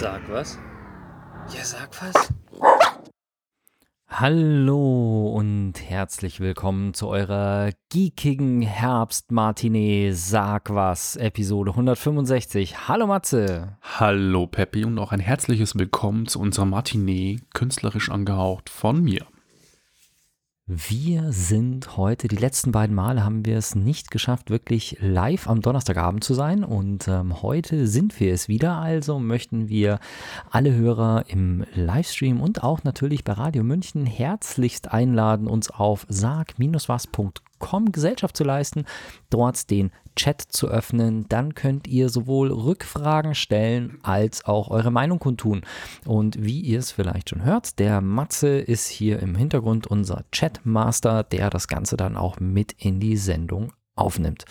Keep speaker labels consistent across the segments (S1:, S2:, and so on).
S1: Sag was? Ja, sag was.
S2: Hallo und herzlich willkommen zu eurer geekigen Herbstmartinee Sag was Episode 165. Hallo Matze.
S3: Hallo Peppi und auch ein herzliches Willkommen zu unserer Matinee, künstlerisch angehaucht von mir.
S2: Wir sind heute, die letzten beiden Male haben wir es nicht geschafft, wirklich live am Donnerstagabend zu sein. Und ähm, heute sind wir es wieder. Also möchten wir alle Hörer im Livestream und auch natürlich bei Radio München herzlichst einladen, uns auf sag-was.com Gesellschaft zu leisten, dort den Chat zu öffnen. Dann könnt ihr sowohl Rückfragen stellen als auch eure Meinung kundtun. Und wie ihr es vielleicht schon hört, der Matze ist hier im Hintergrund unser Chatmaster, der das Ganze dann auch mit in die Sendung aufnimmt.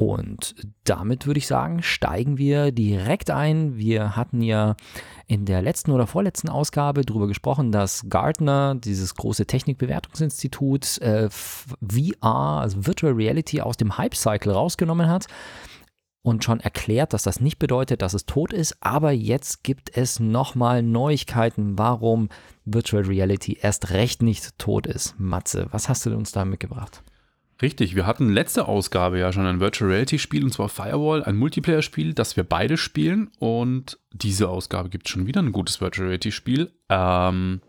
S2: Und damit würde ich sagen, steigen wir direkt ein. Wir hatten ja in der letzten oder vorletzten Ausgabe darüber gesprochen, dass Gartner, dieses große Technikbewertungsinstitut, äh, VR, also Virtual Reality, aus dem Hype-Cycle rausgenommen hat und schon erklärt, dass das nicht bedeutet, dass es tot ist. Aber jetzt gibt es nochmal Neuigkeiten, warum Virtual Reality erst recht nicht tot ist. Matze, was hast du uns da mitgebracht?
S3: Richtig, wir hatten letzte Ausgabe ja schon ein Virtual Reality Spiel und zwar Firewall, ein Multiplayer-Spiel, das wir beide spielen und diese Ausgabe gibt schon wieder ein gutes Virtual Reality Spiel. Ähm,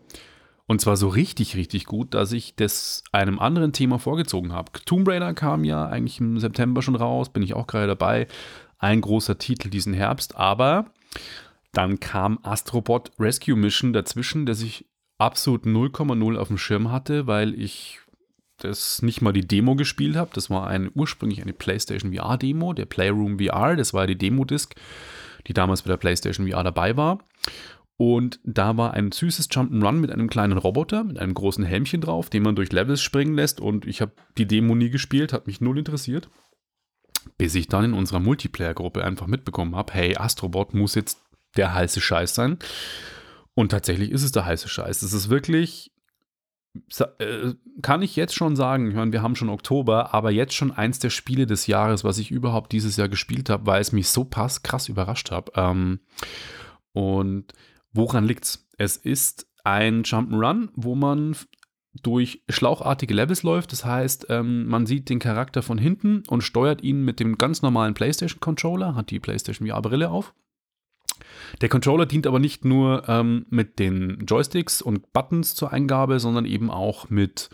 S3: und zwar so richtig, richtig gut, dass ich das einem anderen Thema vorgezogen habe. Tomb Raider kam ja eigentlich im September schon raus, bin ich auch gerade dabei. Ein großer Titel diesen Herbst, aber dann kam Astrobot Rescue Mission dazwischen, das ich absolut 0,0 auf dem Schirm hatte, weil ich das nicht mal die Demo gespielt habe. Das war ein, ursprünglich eine PlayStation VR-Demo, der Playroom VR. Das war die Demo-Disc, die damals bei der PlayStation VR dabei war. Und da war ein süßes Jump'n'Run mit einem kleinen Roboter, mit einem großen Helmchen drauf, den man durch Levels springen lässt. Und ich habe die Demo nie gespielt, hat mich null interessiert. Bis ich dann in unserer Multiplayer-Gruppe einfach mitbekommen habe, hey, Astrobot muss jetzt der heiße Scheiß sein. Und tatsächlich ist es der heiße Scheiß. Es ist wirklich kann ich jetzt schon sagen, ich meine, wir haben schon Oktober, aber jetzt schon eins der Spiele des Jahres, was ich überhaupt dieses Jahr gespielt habe, weil es mich so pass krass überrascht hat. Ähm, und woran liegt's? Es ist ein Jump'n'Run, wo man durch schlauchartige Levels läuft. Das heißt, ähm, man sieht den Charakter von hinten und steuert ihn mit dem ganz normalen PlayStation-Controller, hat die PlayStation VR-Brille auf. Der Controller dient aber nicht nur ähm, mit den Joysticks und Buttons zur Eingabe, sondern eben auch mit,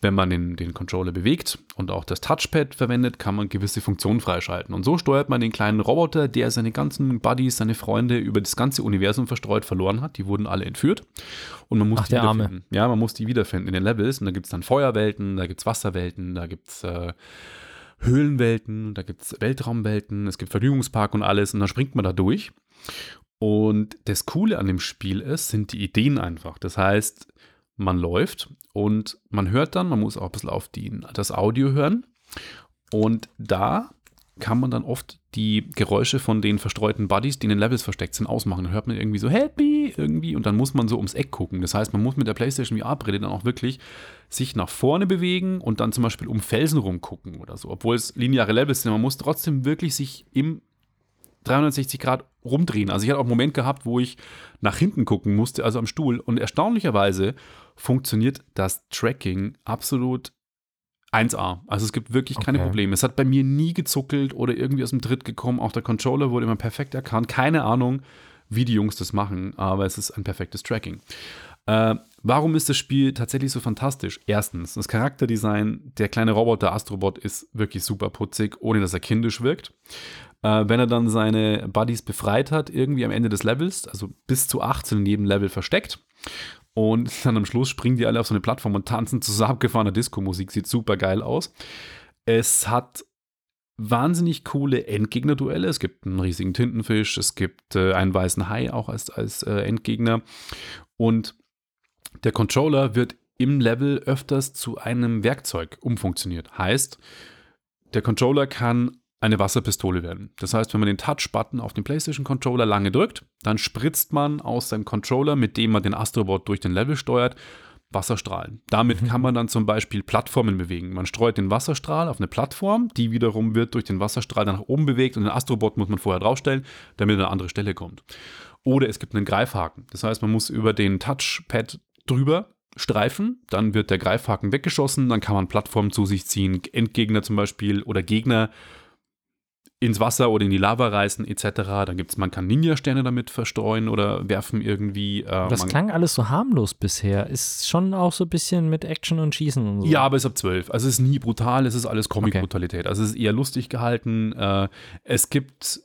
S3: wenn man den, den Controller bewegt und auch das Touchpad verwendet, kann man gewisse Funktionen freischalten. Und so steuert man den kleinen Roboter, der seine ganzen Buddies, seine Freunde über das ganze Universum verstreut verloren hat. Die wurden alle entführt. Und man muss
S2: Ach,
S3: die
S2: der
S3: wiederfinden.
S2: Arme.
S3: Ja, man muss die wiederfinden in den Levels. Und da gibt es dann Feuerwelten, da gibt es Wasserwelten, da gibt es äh, Höhlenwelten, da gibt es Weltraumwelten, es gibt Vergnügungspark und alles. Und dann springt man da durch. Und das Coole an dem Spiel ist, sind die Ideen einfach. Das heißt, man läuft und man hört dann, man muss auch ein bisschen auf die, das Audio hören. Und da kann man dann oft die Geräusche von den verstreuten Buddies, die in den Levels versteckt sind, ausmachen. Dann hört man irgendwie so me irgendwie und dann muss man so ums Eck gucken. Das heißt, man muss mit der PlayStation VR-Brille dann auch wirklich sich nach vorne bewegen und dann zum Beispiel um Felsen rumgucken oder so. Obwohl es lineare Levels sind, man muss trotzdem wirklich sich im 360 Grad rumdrehen. Also ich hatte auch einen Moment gehabt, wo ich nach hinten gucken musste, also am Stuhl. Und erstaunlicherweise funktioniert das Tracking absolut 1A. Also es gibt wirklich keine
S2: Okay.
S3: Probleme. Es hat bei mir nie gezuckelt oder irgendwie aus dem Tritt gekommen. Auch der Controller wurde immer perfekt erkannt. Keine Ahnung, wie die Jungs das machen, aber es ist ein perfektes Tracking. Äh, warum ist das Spiel tatsächlich so fantastisch? Erstens, das Charakterdesign, der kleine Roboter Astrobot ist wirklich super putzig, ohne dass er kindisch wirkt. Äh, wenn er dann seine Buddies befreit hat, irgendwie am Ende des Levels, also bis zu 18 in jedem Level versteckt. Und dann am Schluss springen die alle auf so eine Plattform und tanzen zu so abgefahrener Disco-Musik. Sieht super geil aus. Es hat wahnsinnig coole Endgegner-Duelle. Es gibt einen riesigen Tintenfisch, es gibt äh, einen weißen Hai auch als, als äh, Endgegner. Und der Controller wird im Level öfters zu einem Werkzeug umfunktioniert. Heißt, der Controller kann eine Wasserpistole werden. Das heißt, wenn man den Touch-Button auf dem PlayStation-Controller lange drückt, dann spritzt man aus seinem Controller, mit dem man den Astrobot durch den Level steuert, Wasserstrahlen. Damit kann man dann zum Beispiel Plattformen bewegen. Man streut den Wasserstrahl auf eine Plattform, die wiederum wird durch den Wasserstrahl dann nach oben bewegt und den Astrobot muss man vorher draufstellen, damit er an eine andere Stelle kommt. Oder es gibt einen Greifhaken. Das heißt, man muss über den Touchpad drüber streifen, dann wird der Greifhaken weggeschossen, dann kann man Plattformen zu sich ziehen, Endgegner zum Beispiel oder Gegner ins Wasser oder in die Lava reißen etc. Dann gibt es, man kann Ninja-Sterne damit verstreuen oder werfen irgendwie. Äh,
S2: Das klang alles so harmlos bisher. Ist schon auch so ein bisschen mit Action und Schießen und so.
S3: Ja, aber es ist ab 12. Also es ist nie brutal, es ist alles Comic-Brutalität. Also es ist eher lustig gehalten. Äh, es gibt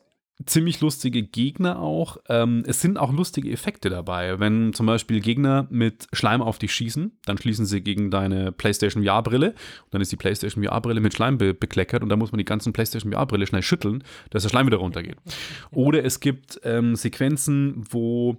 S3: ziemlich lustige Gegner auch. Ähm, es sind auch lustige Effekte dabei. Wenn zum Beispiel Gegner mit Schleim auf dich schießen, dann schließen sie gegen deine PlayStation VR-Brille. Und dann ist die PlayStation VR-Brille mit Schleim be bekleckert und dann muss man die ganzen PlayStation VR-Brille schnell schütteln, dass der Schleim wieder runtergeht. Oder es gibt ähm, Sequenzen, wo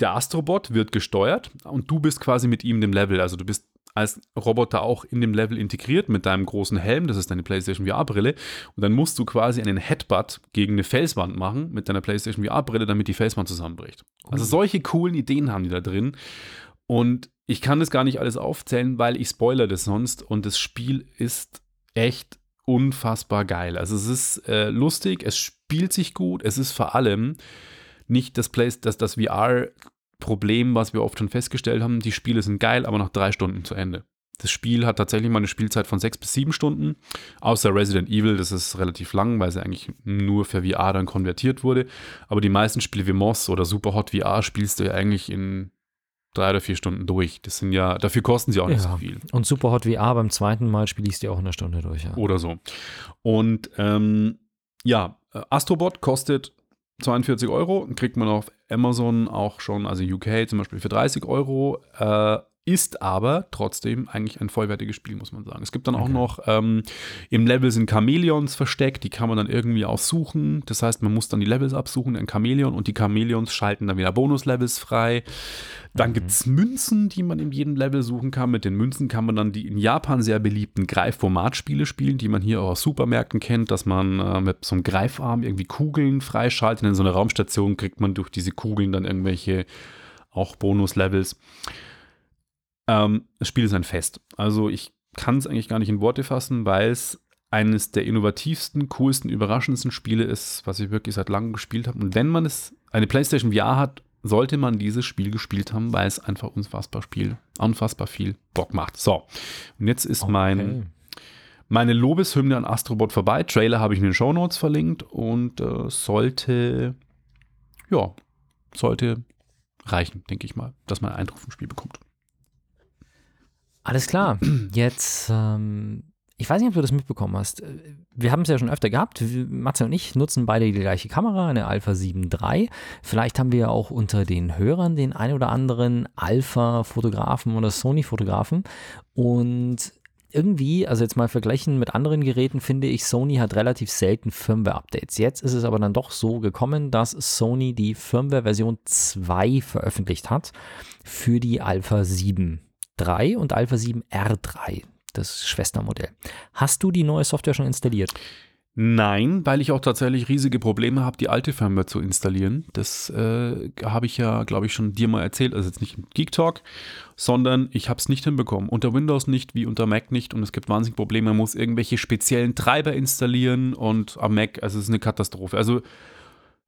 S3: der Astrobot wird gesteuert und du bist quasi mit ihm dem Level. Also du bist als Roboter auch in dem Level integriert mit deinem großen Helm, das ist deine PlayStation VR-Brille. Und dann musst du quasi einen Headbutt gegen eine Felswand machen mit deiner PlayStation VR-Brille, damit die Felswand zusammenbricht. Also solche coolen Ideen haben die da drin. Und ich kann das gar nicht alles aufzählen, weil ich spoiler das sonst. Und das Spiel ist echt unfassbar geil. Also es ist äh, lustig, es spielt sich gut, es ist vor allem nicht das, Play das, das VR-Problem, was wir oft schon festgestellt haben. Die Spiele sind geil, aber nach drei Stunden zu Ende. Das Spiel hat tatsächlich mal eine Spielzeit von sechs bis sieben Stunden, außer Resident Evil, das ist relativ lang, weil sie eigentlich nur für VR dann konvertiert wurde. Aber die meisten Spiele wie Moss oder Superhot VR spielst du ja eigentlich in drei oder vier Stunden durch. Das sind ja, dafür kosten sie auch nicht
S2: Ja.
S3: so viel.
S2: Und Superhot VR beim zweiten Mal spiele ich es dir auch in einer Stunde durch. Ja.
S3: oder so. Und ähm, ja, Astrobot kostet 42 Euro, kriegt man auf Amazon auch schon, also UK zum Beispiel für 30 Euro, äh, ist aber trotzdem eigentlich ein vollwertiges Spiel, muss man sagen. Es gibt dann auch
S2: Okay.
S3: noch, ähm, im Level sind Chamäleons versteckt, die kann man dann irgendwie aussuchen. Das heißt, man muss dann die Levels absuchen, ein Chamäleon und die Chamäleons schalten dann wieder Bonuslevels frei. Dann
S2: Mhm.
S3: gibt es Münzen, die man in jedem Level suchen kann. Mit den Münzen kann man dann die in Japan sehr beliebten Greifformatspiele spielen, die man hier auch aus Supermärkten kennt, dass man äh, mit so einem Greifarm irgendwie Kugeln freischaltet. In so einer Raumstation kriegt man durch diese Kugeln dann irgendwelche auch Bonuslevels. Ähm, das Spiel ist ein Fest. Also ich kann es eigentlich gar nicht in Worte fassen, weil es eines der innovativsten, coolsten, überraschendsten Spiele ist, was ich wirklich seit langem gespielt habe. Und wenn man es, eine PlayStation VR hat, sollte man dieses Spiel gespielt haben, weil es einfach unfassbar Spiel, unfassbar viel Bock macht. So, und jetzt ist mein,
S2: Okay.
S3: meine Lobeshymne an Astrobot vorbei. Trailer habe ich in den Shownotes verlinkt und äh, sollte, ja, sollte reichen, denke ich mal, dass man einen Eindruck vom Spiel bekommt.
S2: Alles klar. Jetzt, ähm, ich weiß nicht, ob du das mitbekommen hast. Wir haben es ja schon öfter gehabt. Matze und ich nutzen beide die gleiche Kamera, eine Alpha 7 III. Vielleicht haben wir ja auch unter den Hörern den ein oder anderen Alpha-Fotografen oder Sony-Fotografen. Und irgendwie, also jetzt mal vergleichen mit anderen Geräten, finde ich, Sony hat relativ selten Firmware-Updates. Jetzt ist es aber dann doch so gekommen, dass Sony die Firmware-Version 2 veröffentlicht hat für die Alpha 7 III und Alpha 7 R3, das Schwestermodell. Hast du die neue Software schon installiert?
S3: Nein, weil ich auch tatsächlich riesige Probleme habe, die alte Firmware zu installieren. Das äh, habe ich ja, glaube ich, schon dir mal erzählt. Also jetzt nicht im Geek Talk, sondern ich habe es nicht hinbekommen. Unter Windows nicht, wie unter Mac nicht. Und es gibt wahnsinnig Probleme. Man muss irgendwelche speziellen Treiber installieren und am Mac, also es ist eine Katastrophe. Also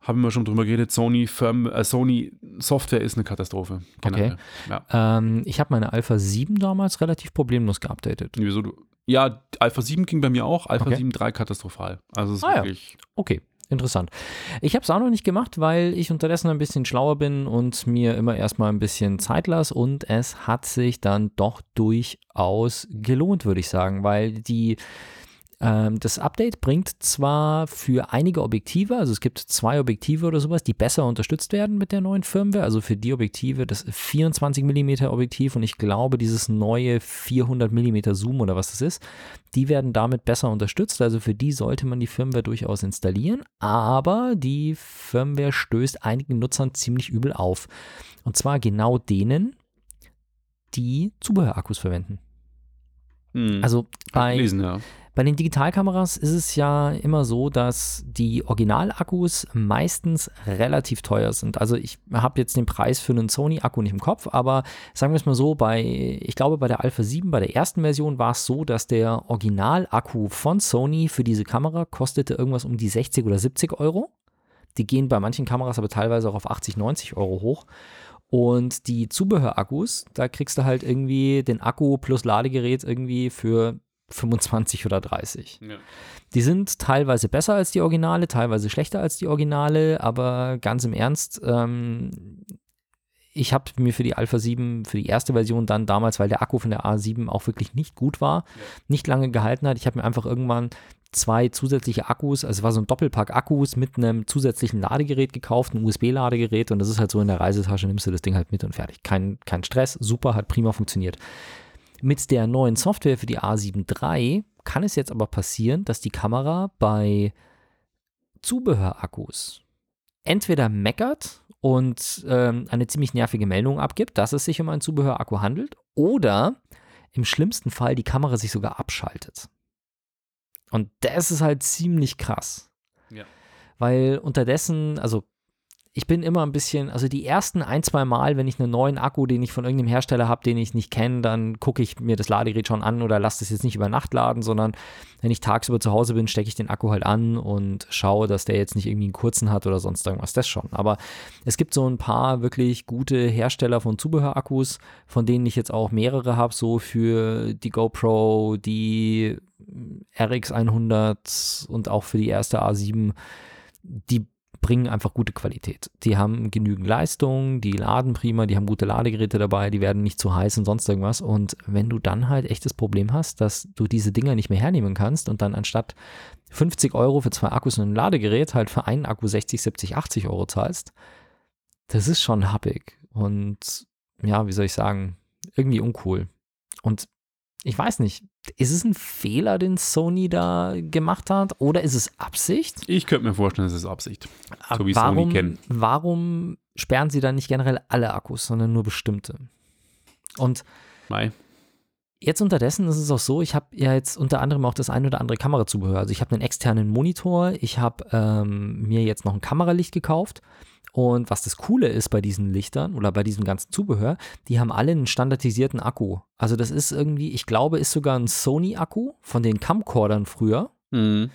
S3: haben wir schon drüber geredet, Sony, Firm, äh, Sony Software ist eine Katastrophe. generell. Ja.
S2: Ähm, ich habe meine Alpha 7 damals relativ problemlos geupdatet.
S3: Wieso du? Ja, Alpha 7 ging bei mir auch, Alpha
S2: Okay.
S3: 7 3 katastrophal. Also es ist
S2: Ah, ja.
S3: wirklich.
S2: Okay, interessant. Ich habe es auch noch nicht gemacht, weil ich unterdessen ein bisschen schlauer bin und mir immer erstmal ein bisschen Zeit lasse und es hat sich dann doch durchaus gelohnt, würde ich sagen, weil die das Update bringt zwar für einige Objektive, also es gibt zwei Objektive oder sowas, die besser unterstützt werden mit der neuen Firmware. Also für die Objektive das 24 mm Objektiv und ich glaube dieses neue 400 mm Zoom oder was das ist, die werden damit besser unterstützt. Also für die sollte man die Firmware durchaus installieren. Aber die Firmware stößt einigen Nutzern ziemlich übel auf. Und zwar genau denen, die Zubehörakkus verwenden.
S3: Hm.
S2: Also bei,
S3: Lesen, ja.
S2: Bei den Digitalkameras ist es ja immer so, dass die Originalakkus meistens relativ teuer sind. Also ich habe jetzt den Preis für einen Sony-Akku nicht im Kopf, aber sagen wir es mal so, bei, ich glaube bei der Alpha 7, bei der ersten Version war es so, dass der Originalakku von Sony für diese Kamera kostete irgendwas um die 60 oder 70 Euro. Die gehen bei manchen Kameras aber teilweise auch auf 80, 90 Euro hoch. Und die Zubehörakkus, da kriegst du halt irgendwie den Akku plus Ladegerät irgendwie für 25 oder 30.
S3: Ja.
S2: Die sind teilweise besser als die Originale, teilweise schlechter als die Originale, aber ganz im Ernst, ähm, ich habe mir für die Alpha 7, für die erste Version dann damals, weil der Akku von der A7 auch wirklich nicht gut war, ja. nicht lange gehalten hat, ich habe mir einfach irgendwann zwei zusätzliche Akkus, also war so ein Doppelpack Akkus mit einem zusätzlichen Ladegerät gekauft, ein USB-Ladegerät und das ist halt so in der Reisetasche, nimmst du das Ding halt mit und fertig. Kein, kein Stress, super, hat prima funktioniert. Mit der neuen Software für die A7 III kann es jetzt aber passieren, dass die Kamera bei Zubehörakkus entweder meckert und ähm, eine ziemlich nervige Meldung abgibt, dass es sich um einen Zubehörakku handelt, oder im schlimmsten Fall die Kamera sich sogar abschaltet. Und das ist halt ziemlich krass.
S3: Ja.
S2: Weil unterdessen, also ich bin immer ein bisschen, also die ersten ein, zwei Mal, wenn ich einen neuen Akku, den ich von irgendeinem Hersteller habe, den ich nicht kenne, dann gucke ich mir das Ladegerät schon an oder lasse das jetzt nicht über Nacht laden, sondern wenn ich tagsüber zu Hause bin, stecke ich den Akku halt an und schaue, dass der jetzt nicht irgendwie einen kurzen hat oder sonst irgendwas, das schon. Aber es gibt so ein paar wirklich gute Hersteller von Zubehörakkus, von denen ich jetzt auch mehrere habe, so für die GoPro, die RX100 und auch für die erste A7, die bringen einfach gute Qualität. Die haben genügend Leistung, die laden prima, die haben gute Ladegeräte dabei, die werden nicht zu heiß und sonst irgendwas. Und wenn du dann halt echtes Problem hast, dass du diese Dinger nicht mehr hernehmen kannst und dann anstatt 50 Euro für zwei Akkus und ein Ladegerät halt für einen Akku 60, 70, 80 Euro zahlst, das ist schon happig. Und ja, wie soll ich sagen, irgendwie uncool. Und ich weiß nicht, ist es ein Fehler, den Sony da gemacht hat oder ist es Absicht?
S3: Ich könnte mir vorstellen, es ist Absicht.
S2: So wie warum, Sony kennen. Warum sperren sie dann nicht generell alle Akkus, sondern nur bestimmte? Und
S3: Mai.
S2: Jetzt unterdessen ist es auch so, ich habe ja jetzt unter anderem auch das ein oder andere Kamerazubehör. Also ich habe einen externen Monitor, ich habe ähm, mir jetzt noch ein Kameralicht gekauft und was das Coole ist bei diesen Lichtern oder bei diesem ganzen Zubehör, die haben alle einen standardisierten Akku. Also das ist irgendwie, ich glaube, ist sogar ein Sony-Akku von den Camcordern früher.
S3: Mhm.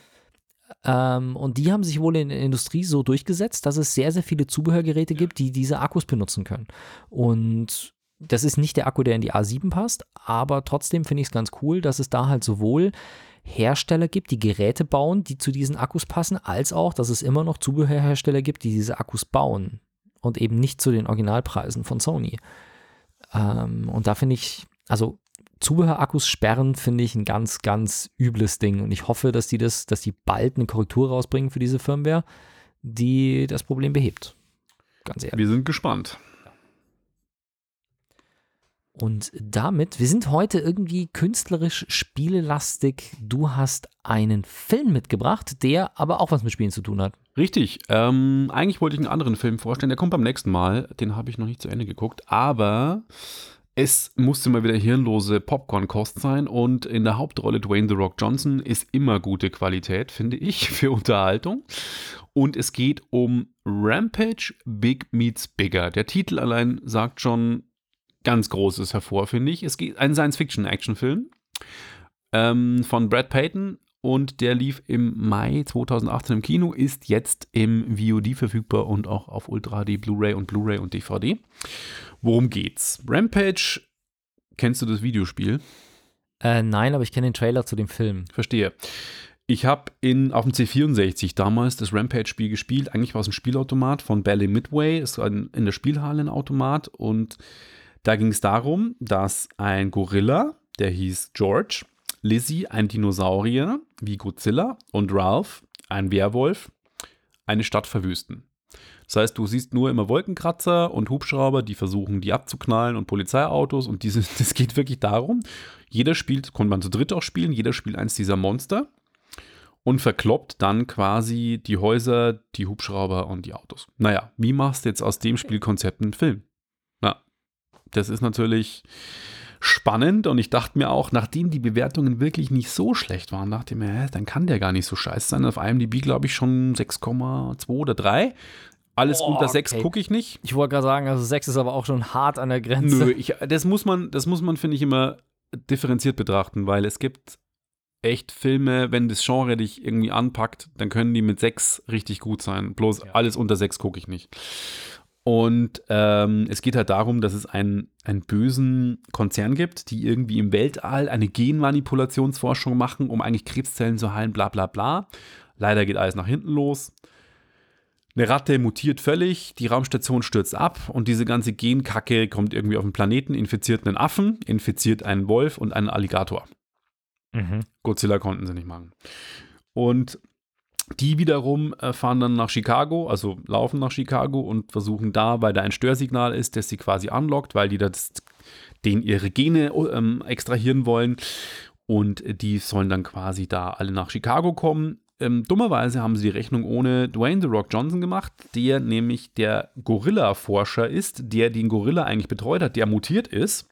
S2: Ähm, und die haben sich wohl in der Industrie so durchgesetzt, dass es sehr, sehr viele Zubehörgeräte gibt, die diese Akkus benutzen können. Und das ist nicht der Akku, der in die A7 passt, aber trotzdem finde ich es ganz cool, dass es da halt sowohl Hersteller gibt, die Geräte bauen, die zu diesen Akkus passen, als auch, dass es immer noch Zubehörhersteller gibt, die diese Akkus bauen und eben nicht zu den Originalpreisen von Sony. Ähm, und da finde ich, also Zubehörakkus sperren finde ich ein ganz, ganz übles Ding. Und ich hoffe, dass die das, dass die bald eine Korrektur rausbringen für diese Firmware, die das Problem behebt. Ganz ehrlich.
S3: Wir sind gespannt.
S2: Und damit, wir sind heute irgendwie künstlerisch spielelastig. Du hast einen Film mitgebracht, der aber auch was mit Spielen zu tun hat.
S3: Richtig. Ähm, eigentlich wollte ich einen anderen Film vorstellen. Der kommt beim nächsten Mal. Den habe ich noch nicht zu Ende geguckt. Aber es musste mal wieder hirnlose Popcorn-Kost sein. Und in der Hauptrolle Dwayne The Rock Johnson ist immer gute Qualität, finde ich, für Unterhaltung. Und es geht um Rampage Big Meets Bigger. Der Titel allein sagt schon, ganz Großes hervor, finde ich. Es geht ein Science-Fiction-Actionfilm ähm, von Brad Payton und der lief im Mai 2018 im Kino, ist jetzt im VOD verfügbar und auch auf Ultra HD, Blu-ray und Blu-ray und DVD. Worum geht's? Rampage, kennst du das Videospiel?
S2: Äh, nein, aber ich kenne den Trailer zu dem Film.
S3: Verstehe. Ich habe auf dem C64 damals das Rampage-Spiel gespielt. Eigentlich war es ein Spielautomat von Bally Midway. Es war in der Spielhalle ein Automat und da ging es darum, dass ein Gorilla, der hieß George, Lizzie, ein Dinosaurier wie Godzilla und Ralph, ein Werwolf, eine Stadt verwüsten. Das heißt, du siehst nur immer Wolkenkratzer und Hubschrauber, die versuchen, die abzuknallen und Polizeiautos und das geht wirklich darum. Jeder spielt, konnte man zu dritt auch spielen, jeder spielt eins dieser Monster und verkloppt dann quasi die Häuser, die Hubschrauber und die Autos. Naja, wie machst du jetzt aus dem Spielkonzept einen Film? Das ist natürlich spannend und ich dachte mir auch, nachdem die Bewertungen wirklich nicht so schlecht waren, dachte ich mir, hä, dann kann der gar nicht so scheiße sein. Auf IMDb glaube ich schon 6,2 oder 3. Alles
S2: Boah,
S3: unter 6
S2: okay.
S3: gucke ich nicht.
S2: Ich wollte gerade sagen, also 6 ist aber auch schon hart an der Grenze.
S3: Nö, ich, das muss man, das muss man, finde ich, immer differenziert betrachten, weil es gibt echt Filme, wenn das Genre dich irgendwie anpackt, dann können die mit 6 richtig gut sein. Bloß alles unter 6 gucke ich nicht. Und ähm, es geht halt darum, dass es einen, einen bösen Konzern gibt, die irgendwie im Weltall eine Genmanipulationsforschung machen, um eigentlich Krebszellen zu heilen, bla bla bla. Leider geht alles nach hinten los. Eine Ratte mutiert völlig, die Raumstation stürzt ab und diese ganze Genkacke kommt irgendwie auf den Planeten, infiziert einen Affen, infiziert einen Wolf und einen Alligator.
S2: Mhm.
S3: Godzilla konnten sie nicht machen. Und die wiederum äh, fahren dann nach Chicago, also laufen nach Chicago und versuchen da, weil da ein Störsignal ist, das sie quasi anlockt, weil die das, denen ihre Gene ähm, extrahieren wollen. Und die sollen dann quasi da alle nach Chicago kommen. Ähm, dummerweise haben sie die Rechnung ohne Dwayne The Rock Johnson gemacht, der nämlich der Gorilla-Forscher ist, der den Gorilla eigentlich betreut hat, der mutiert ist.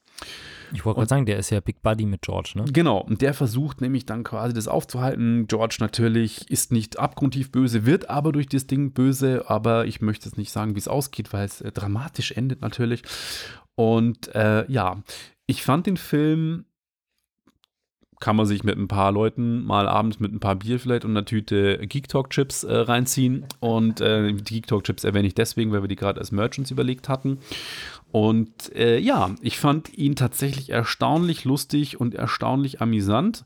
S2: Ich wollte gerade sagen, der ist ja Big Buddy mit George, ne?
S3: Genau, und der versucht nämlich dann quasi das aufzuhalten. George natürlich ist nicht abgrundtief böse, wird aber durch das Ding böse, aber ich möchte es nicht sagen, wie es ausgeht, weil es äh, dramatisch endet natürlich. Und äh, ja, ich fand den Film, kann man sich mit ein paar Leuten mal abends mit ein paar Bier vielleicht und einer Tüte Geek Talk Chips äh, reinziehen. Und äh, die Geek Talk Chips erwähne ich deswegen, weil wir die gerade als Merch uns überlegt hatten. Und äh, ja, ich fand ihn tatsächlich erstaunlich lustig und erstaunlich amüsant.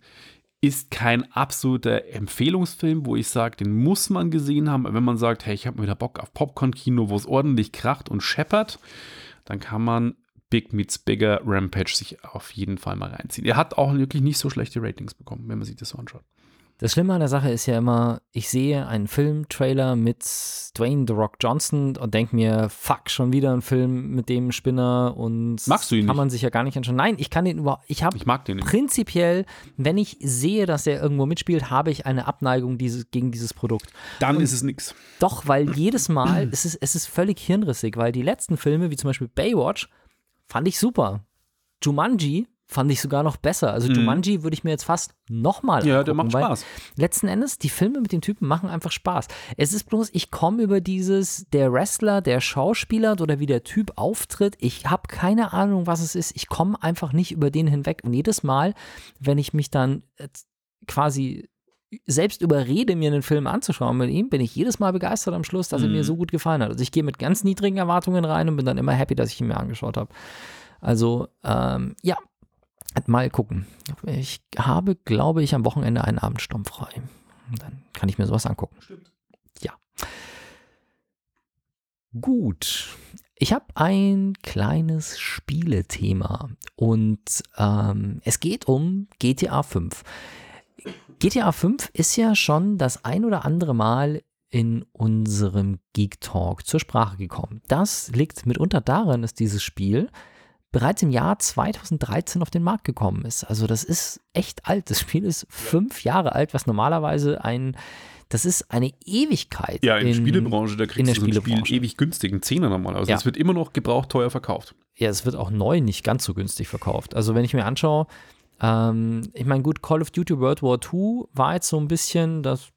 S3: Ist kein absoluter Empfehlungsfilm, wo ich sage, den muss man gesehen haben. Wenn man sagt, hey, ich habe wieder Bock auf Popcorn-Kino, wo es ordentlich kracht und scheppert, dann kann man Big Meets Bigger Rampage sich auf jeden Fall mal reinziehen. Er hat auch wirklich nicht so schlechte Ratings bekommen, wenn man sich das so anschaut.
S2: Das Schlimme an der Sache ist ja immer, ich sehe einen Filmtrailer mit Dwayne The Rock Johnson und denke mir, fuck, schon wieder ein Film mit dem Spinner und
S3: Magst du ihn
S2: kann
S3: nicht?
S2: man sich ja gar nicht anschauen. Nein, ich kann den überhaupt, ich habe
S3: Ich mag den nicht.
S2: prinzipiell, wenn ich sehe, dass er irgendwo mitspielt, habe ich eine Abneigung dieses, gegen dieses Produkt.
S3: Dann ist es nix.
S2: Doch, weil jedes Mal, es ist, es ist völlig hirnrissig, weil die letzten Filme, wie zum Beispiel Baywatch, fand ich super. Jumanji fand ich sogar noch besser. Also Jumanji würde ich mir jetzt fast nochmal
S3: Mhm. Ja,
S2: angucken.
S3: der macht Spaß.
S2: Letzten Endes, die Filme mit den Typen machen einfach Spaß. Es ist bloß, ich komme über dieses, der Wrestler, der Schauspieler oder wie der Typ auftritt. Ich habe keine Ahnung, was es ist. Ich komme einfach nicht über den hinweg. Und jedes Mal, wenn ich mich dann äh, quasi selbst überrede, mir einen Film anzuschauen mit ihm, bin ich jedes Mal begeistert am Schluss, dass er mir so gut gefallen hat. Also ich gehe mit ganz niedrigen Erwartungen rein und bin dann immer happy, dass ich ihn mir angeschaut habe. Also, ähm, ja, mal gucken. Ich habe, glaube ich, am Wochenende einen Abendsturm frei. Dann kann ich mir sowas angucken. Ja. Gut. Ich habe ein kleines Spielethema und ähm, es geht um GTA 5. GTA 5 ist ja schon das ein oder andere Mal in unserem Geek Talk zur Sprache gekommen. Das liegt mitunter daran, dass dieses Spiel bereits im Jahr 2013 auf den Markt gekommen ist. Also das ist echt alt. Das Spiel ist fünf Jahre alt, was normalerweise ein, das ist eine Ewigkeit.
S3: Ja, in, der Spielebranche, da
S2: in
S3: kriegst
S2: der
S3: du so ein Spiel ewig günstigen Zehner nochmal. Also
S2: Ja.
S3: es wird immer noch gebraucht teuer verkauft.
S2: Ja, es wird auch neu nicht ganz so günstig verkauft. Also wenn ich mir anschaue, ähm, ich meine, gut, Call of Duty World War II war jetzt so ein bisschen, das,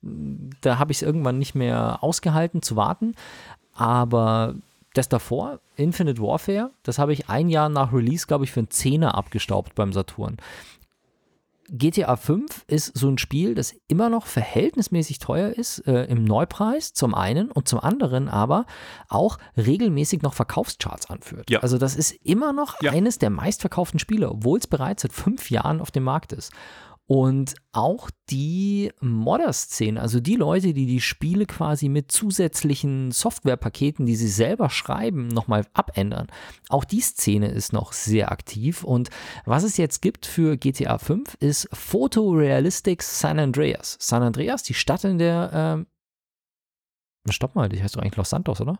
S2: da habe ich es irgendwann nicht mehr ausgehalten zu warten. Aber das davor, Infinite Warfare, das habe ich ein Jahr nach Release, glaube ich, für einen Zehner abgestaubt beim Saturn. GTA 5 ist so ein Spiel, das immer noch verhältnismäßig teuer ist äh, im Neupreis zum einen und zum anderen aber auch regelmäßig noch Verkaufscharts anführt.
S3: Ja.
S2: Also das ist immer noch
S3: Ja.
S2: eines der meistverkauften Spiele, obwohl es bereits seit fünf Jahren auf dem Markt ist. Und auch die Modder-Szene, also die Leute, die die Spiele quasi mit zusätzlichen Softwarepaketen, die sie selber schreiben, nochmal abändern, auch die Szene ist noch sehr aktiv. Und was es jetzt gibt für GTA 5 ist Photorealistic San Andreas. San Andreas, die Stadt in der. Ähm Stopp mal, die heißt doch eigentlich Los Santos, oder?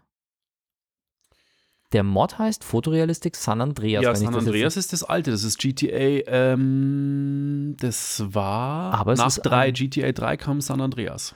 S2: Der Mod heißt Photorealistic San Andreas.
S3: ja, San Andreas ist das alte, das ist GTA, ähm, das war
S2: Aber es
S3: nach
S2: ist
S3: drei,
S2: ein-
S3: GTA 3 kam San Andreas.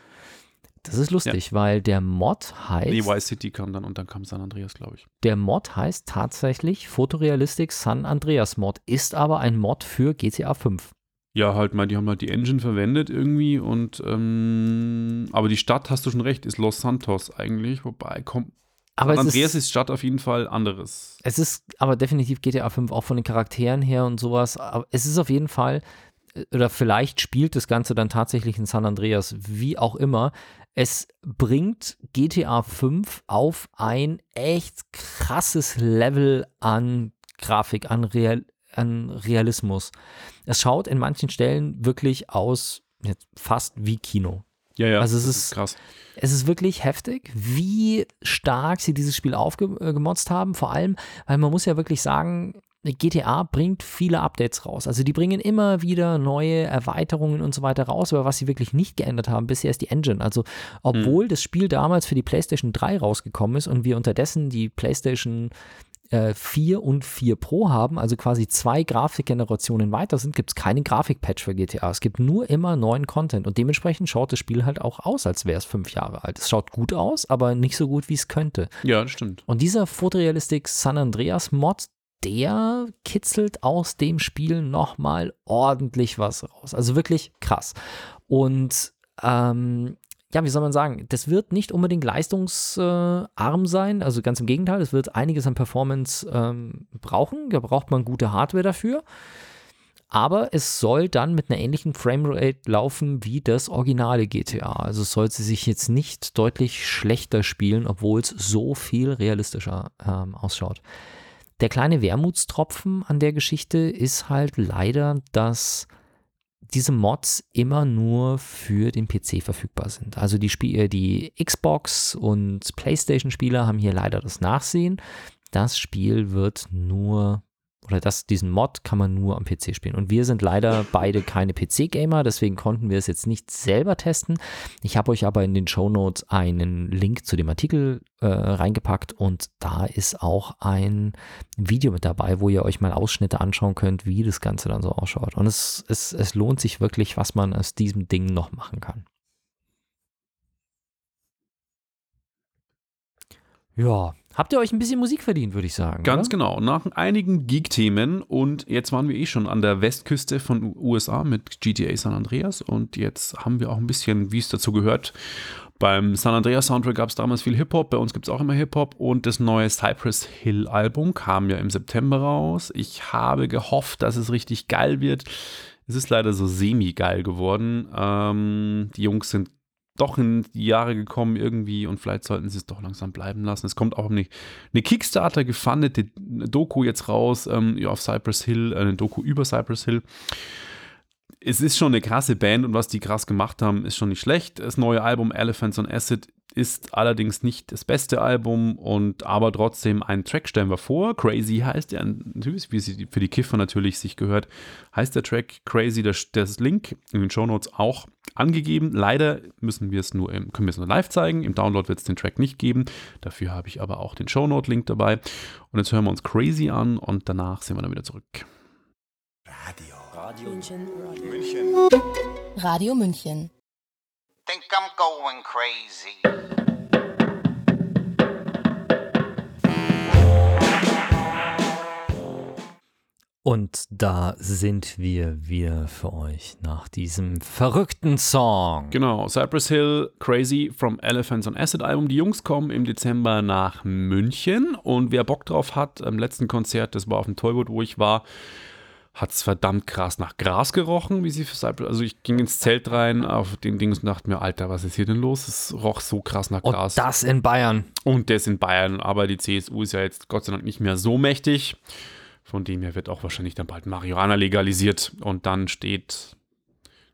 S2: Das ist lustig, weil der Mod heißt.
S3: Nee, Vice City kam dann und dann kam San Andreas, glaube ich.
S2: Der Mod heißt tatsächlich Fotorealistic San Andreas Mod, ist aber ein Mod für GTA 5.
S3: Ja, halt mal, die haben halt die Engine verwendet irgendwie und ähm, aber die Stadt, hast du schon recht, ist Los Santos eigentlich, wobei kommt.
S2: Aber
S3: Andreas
S2: ist,
S3: ist Stadt auf jeden Fall anderes.
S2: es ist aber definitiv GTA 5 auch von den Charakteren her und sowas. Aber es ist auf jeden Fall, äh, oder vielleicht spielt das Ganze dann tatsächlich in San Andreas, wie auch immer. Es bringt GTA 5 auf ein echt krasses Level an Grafik, an, Real, an Realismus. Es schaut in manchen Stellen wirklich aus, fast wie Kino.
S3: Ja, ja.
S2: Also es
S3: das
S2: ist-
S3: krass.
S2: Es ist wirklich heftig, wie stark sie dieses Spiel aufgemotzt haben. Vor allem, weil man muss ja wirklich sagen, GTA bringt viele Updates raus. Also die bringen immer wieder neue Erweiterungen und so weiter raus, aber was sie wirklich nicht geändert haben bisher ist die Engine. Also obwohl das Spiel damals für die PlayStation 3 rausgekommen ist und wir unterdessen die PlayStation äh, 4 und 4 Pro haben, also quasi zwei Grafikgenerationen weiter sind, gibt es keinen Grafikpatch für GTA. Es gibt nur immer neuen Content und dementsprechend schaut das Spiel halt auch aus, als wäre es fünf Jahre alt. Es schaut gut aus, aber nicht so gut, wie es könnte.
S3: Ja, das stimmt.
S2: Und dieser Fotorealistic San Andreas Mod, der kitzelt aus dem Spiel nochmal ordentlich was raus. Also wirklich krass. Und ähm, ja, wie soll man sagen, das wird nicht unbedingt leistungsarm sein, also ganz im Gegenteil, es wird einiges an Performance ähm, brauchen, da braucht man gute Hardware dafür. Aber es soll dann mit einer ähnlichen Framerate laufen wie das originale GTA. Also es sollte sich jetzt nicht deutlich schlechter spielen, obwohl es so viel realistischer ähm, ausschaut. Der kleine Wermutstropfen an der Geschichte ist halt leider, dass diese Mods immer nur für den PC verfügbar sind. Also die, Spie äh, die Xbox und PlayStation-Spieler haben hier leider das Nachsehen. Das Spiel wird nur, oder das, diesen Mod kann man nur am PC spielen. Und wir sind leider beide keine PC-Gamer, deswegen konnten wir es jetzt nicht selber testen. Ich habe euch aber in den Show Notes einen Link zu dem Artikel äh, reingepackt und da ist auch ein Video mit dabei, wo ihr euch mal Ausschnitte anschauen könnt, wie das Ganze dann so ausschaut. Und es, es, es lohnt sich wirklich, was man aus diesem Ding noch machen kann. Ja, habt ihr euch ein bisschen Musik verdient, würde ich sagen.
S3: Ganz
S2: oder?
S3: genau. Nach einigen Geek-Themen und jetzt waren wir eh schon an der Westküste von USA mit GTA San Andreas und jetzt haben wir auch ein bisschen, wie es dazu gehört, beim San Andreas Soundtrack gab es damals viel Hip-Hop, bei uns gibt es auch immer Hip-Hop und das neue Cypress Hill Album kam ja im September raus. Ich habe gehofft, dass es richtig geil wird. Es ist leider so semi-geil geworden. Ähm, die Jungs sind doch in die Jahre gekommen irgendwie und vielleicht sollten sie es doch langsam bleiben lassen. Es kommt auch eine, eine Kickstarter gefundete Doku jetzt raus ähm, auf Cypress Hill, eine Doku über Cypress Hill. Es ist schon eine krasse Band und was die krass gemacht haben, ist schon nicht schlecht. Das neue Album Elephants on Acid ist allerdings nicht das beste Album und aber trotzdem einen Track stellen wir vor. Crazy heißt er, natürlich, wie sie für die Kiffer natürlich sich gehört, heißt der Track Crazy, das, das Link in den Shownotes auch angegeben. Leider müssen wir es nur im, können wir es nur live zeigen. Im Download wird es den Track nicht geben. Dafür habe ich aber auch den Shownote-Link dabei. Und jetzt hören wir uns Crazy an und danach sind wir dann wieder zurück.
S4: München.
S5: München.
S4: Radio München.
S5: Think I'm going crazy.
S2: Und da sind wir wieder für euch nach diesem verrückten Song.
S3: Genau, Cypress Hill, Crazy from Elephants on Acid Album. Die Jungs kommen im Dezember nach München und wer Bock drauf hat, am letzten Konzert, das war auf dem Tollwood, wo ich war, hat es verdammt krass nach Gras gerochen, wie sie für Cypress. Also ich ging ins Zelt rein auf den Dings und dachte mir, Alter, was ist hier denn los? Es roch so krass nach
S2: Und
S3: Gras.
S2: das in Bayern.
S3: Und das in Bayern, aber die CSU ist ja jetzt Gott sei Dank nicht mehr so mächtig. Von dem her wird auch wahrscheinlich dann bald Marihuana legalisiert und dann steht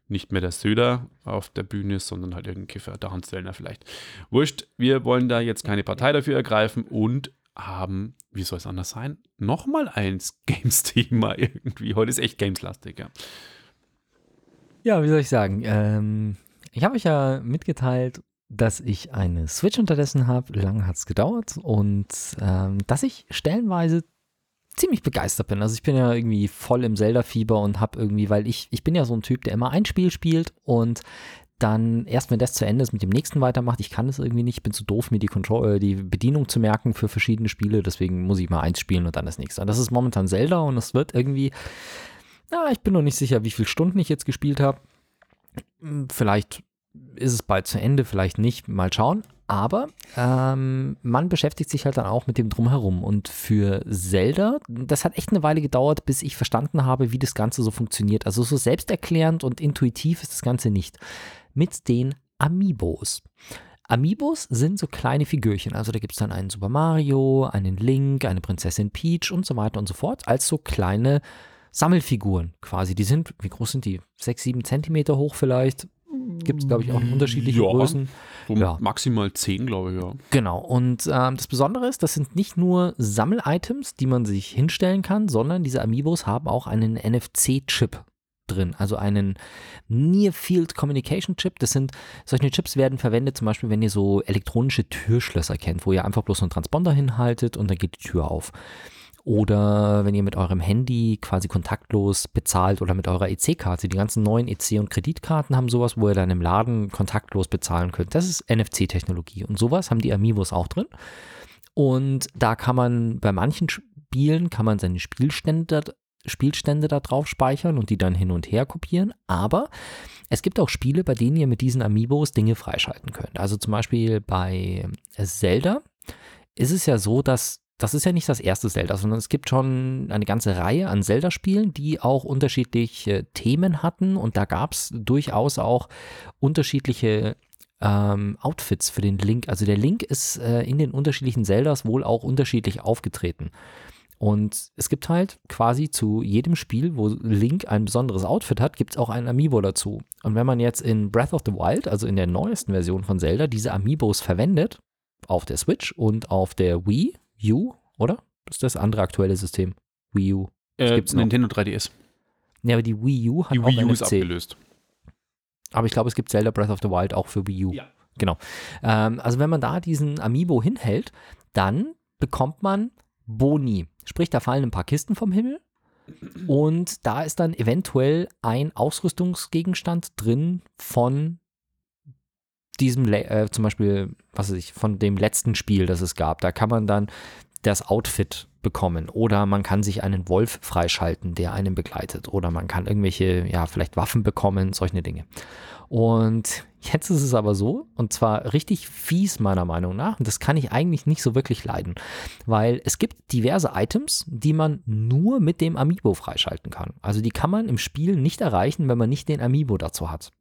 S3: nicht mehr der Söder auf der Bühne, sondern halt irgendein Kiffer, der Hans Sellner vielleicht. Wurscht, wir wollen da jetzt keine Partei dafür ergreifen und haben, wie soll es anders sein, nochmal eins Games-Thema irgendwie. Heute ist echt Games-lastig, ja.
S2: Ja, wie soll ich sagen? Ähm, ich habe euch ja mitgeteilt, dass ich eine Switch unterdessen habe. Lange hat es gedauert und ähm, dass ich stellenweise ziemlich begeistert bin. Also ich bin ja irgendwie voll im Zelda-Fieber und habe irgendwie, weil ich, ich bin ja so ein Typ, der immer ein Spiel spielt und dann erst wenn das zu Ende ist, mit dem nächsten weitermacht. Ich kann das irgendwie nicht, bin zu doof, mir die, Control äh, die Bedienung zu merken für verschiedene Spiele, deswegen muss ich mal eins spielen und dann das nächste. Das ist momentan Zelda und es wird irgendwie, na, ich bin noch nicht sicher, wie viele Stunden ich jetzt gespielt habe. Hm, Vielleicht ist es bald zu Ende, vielleicht nicht, mal schauen. Aber ähm, man beschäftigt sich halt dann auch mit dem Drumherum. Und für Zelda, das hat echt eine Weile gedauert, bis ich verstanden habe, wie das Ganze so funktioniert. Also so selbsterklärend und intuitiv ist das Ganze nicht. Mit den Amiibos. Amiibos sind so kleine Figürchen. Also da gibt es dann einen Super Mario, einen Link, eine Prinzessin Peach und so weiter und so fort. Als so kleine Sammelfiguren quasi. Die sind, wie groß sind die? Sechs, sieben Zentimeter hoch vielleicht. Gibt es, glaube ich, auch in unterschiedlichen
S3: Ja.
S2: Größen. Ja.
S3: maximal 10, glaube ich, ja.
S2: Genau. Und ähm, das Besondere ist, das sind nicht nur Sammel-Items, die man sich hinstellen kann, sondern diese Amiibos haben auch einen NFC-Chip drin, also einen Near Field Communication Chip. Das sind solche Chips werden verwendet, zum Beispiel, wenn ihr so elektronische Türschlösser kennt, wo ihr einfach bloß so einen Transponder hinhaltet und dann geht die Tür auf. Oder wenn ihr mit eurem Handy quasi kontaktlos bezahlt oder mit eurer EC-Karte. Die ganzen neuen EC- und Kreditkarten haben sowas, wo ihr dann im Laden kontaktlos bezahlen könnt. Das ist NFC-Technologie. Und sowas haben die Amiibos auch drin. Und da kann man bei manchen Spielen, kann man seine Spielstände, Spielstände da drauf speichern und die dann hin und her kopieren. Aber es gibt auch Spiele, bei denen ihr mit diesen Amiibos Dinge freischalten könnt. Also zum Beispiel bei Zelda ist es ja so, dass das ist ja nicht das erste Zelda, sondern es gibt schon eine ganze Reihe an Zelda-Spielen, die auch unterschiedliche Themen hatten und da gab es durchaus auch unterschiedliche ähm, Outfits für den Link. Also der Link ist äh, in den unterschiedlichen Zeldas wohl auch unterschiedlich aufgetreten. Und es gibt halt quasi zu jedem Spiel, wo Link ein besonderes Outfit hat, gibt es auch ein Amiibo dazu. Und wenn man jetzt in Breath of the Wild, also in der neuesten Version von Zelda, diese Amiibos verwendet, auf der Switch und auf der Wii U, oder? Das ist das andere aktuelle System. Wii U.
S3: Äh,
S2: gibt's noch.
S3: Nintendo 3DS.
S2: Ja, aber die Wii U hat
S3: Die
S2: auch
S3: Wii U ist abgelöst.
S2: Aber ich glaube, es gibt Zelda Breath of the Wild auch für Wii U.
S3: Ja.
S2: Genau. Ähm, also wenn man da diesen Amiibo hinhält, dann bekommt man Boni. Sprich, da fallen ein paar Kisten vom Himmel und da ist dann eventuell ein Ausrüstungsgegenstand drin von diesem, äh, zum Beispiel, was weiß ich, von dem letzten Spiel, das es gab. Da kann man dann das Outfit bekommen oder man kann sich einen Wolf freischalten, der einen begleitet oder man kann irgendwelche, ja, vielleicht Waffen bekommen, solche Dinge. Und jetzt ist es aber so, und zwar richtig fies meiner Meinung nach, und das kann ich eigentlich nicht so wirklich leiden, weil es gibt diverse Items, die man nur mit dem Amiibo freischalten kann. Also die kann man im Spiel nicht erreichen, wenn man nicht den Amiibo dazu hat.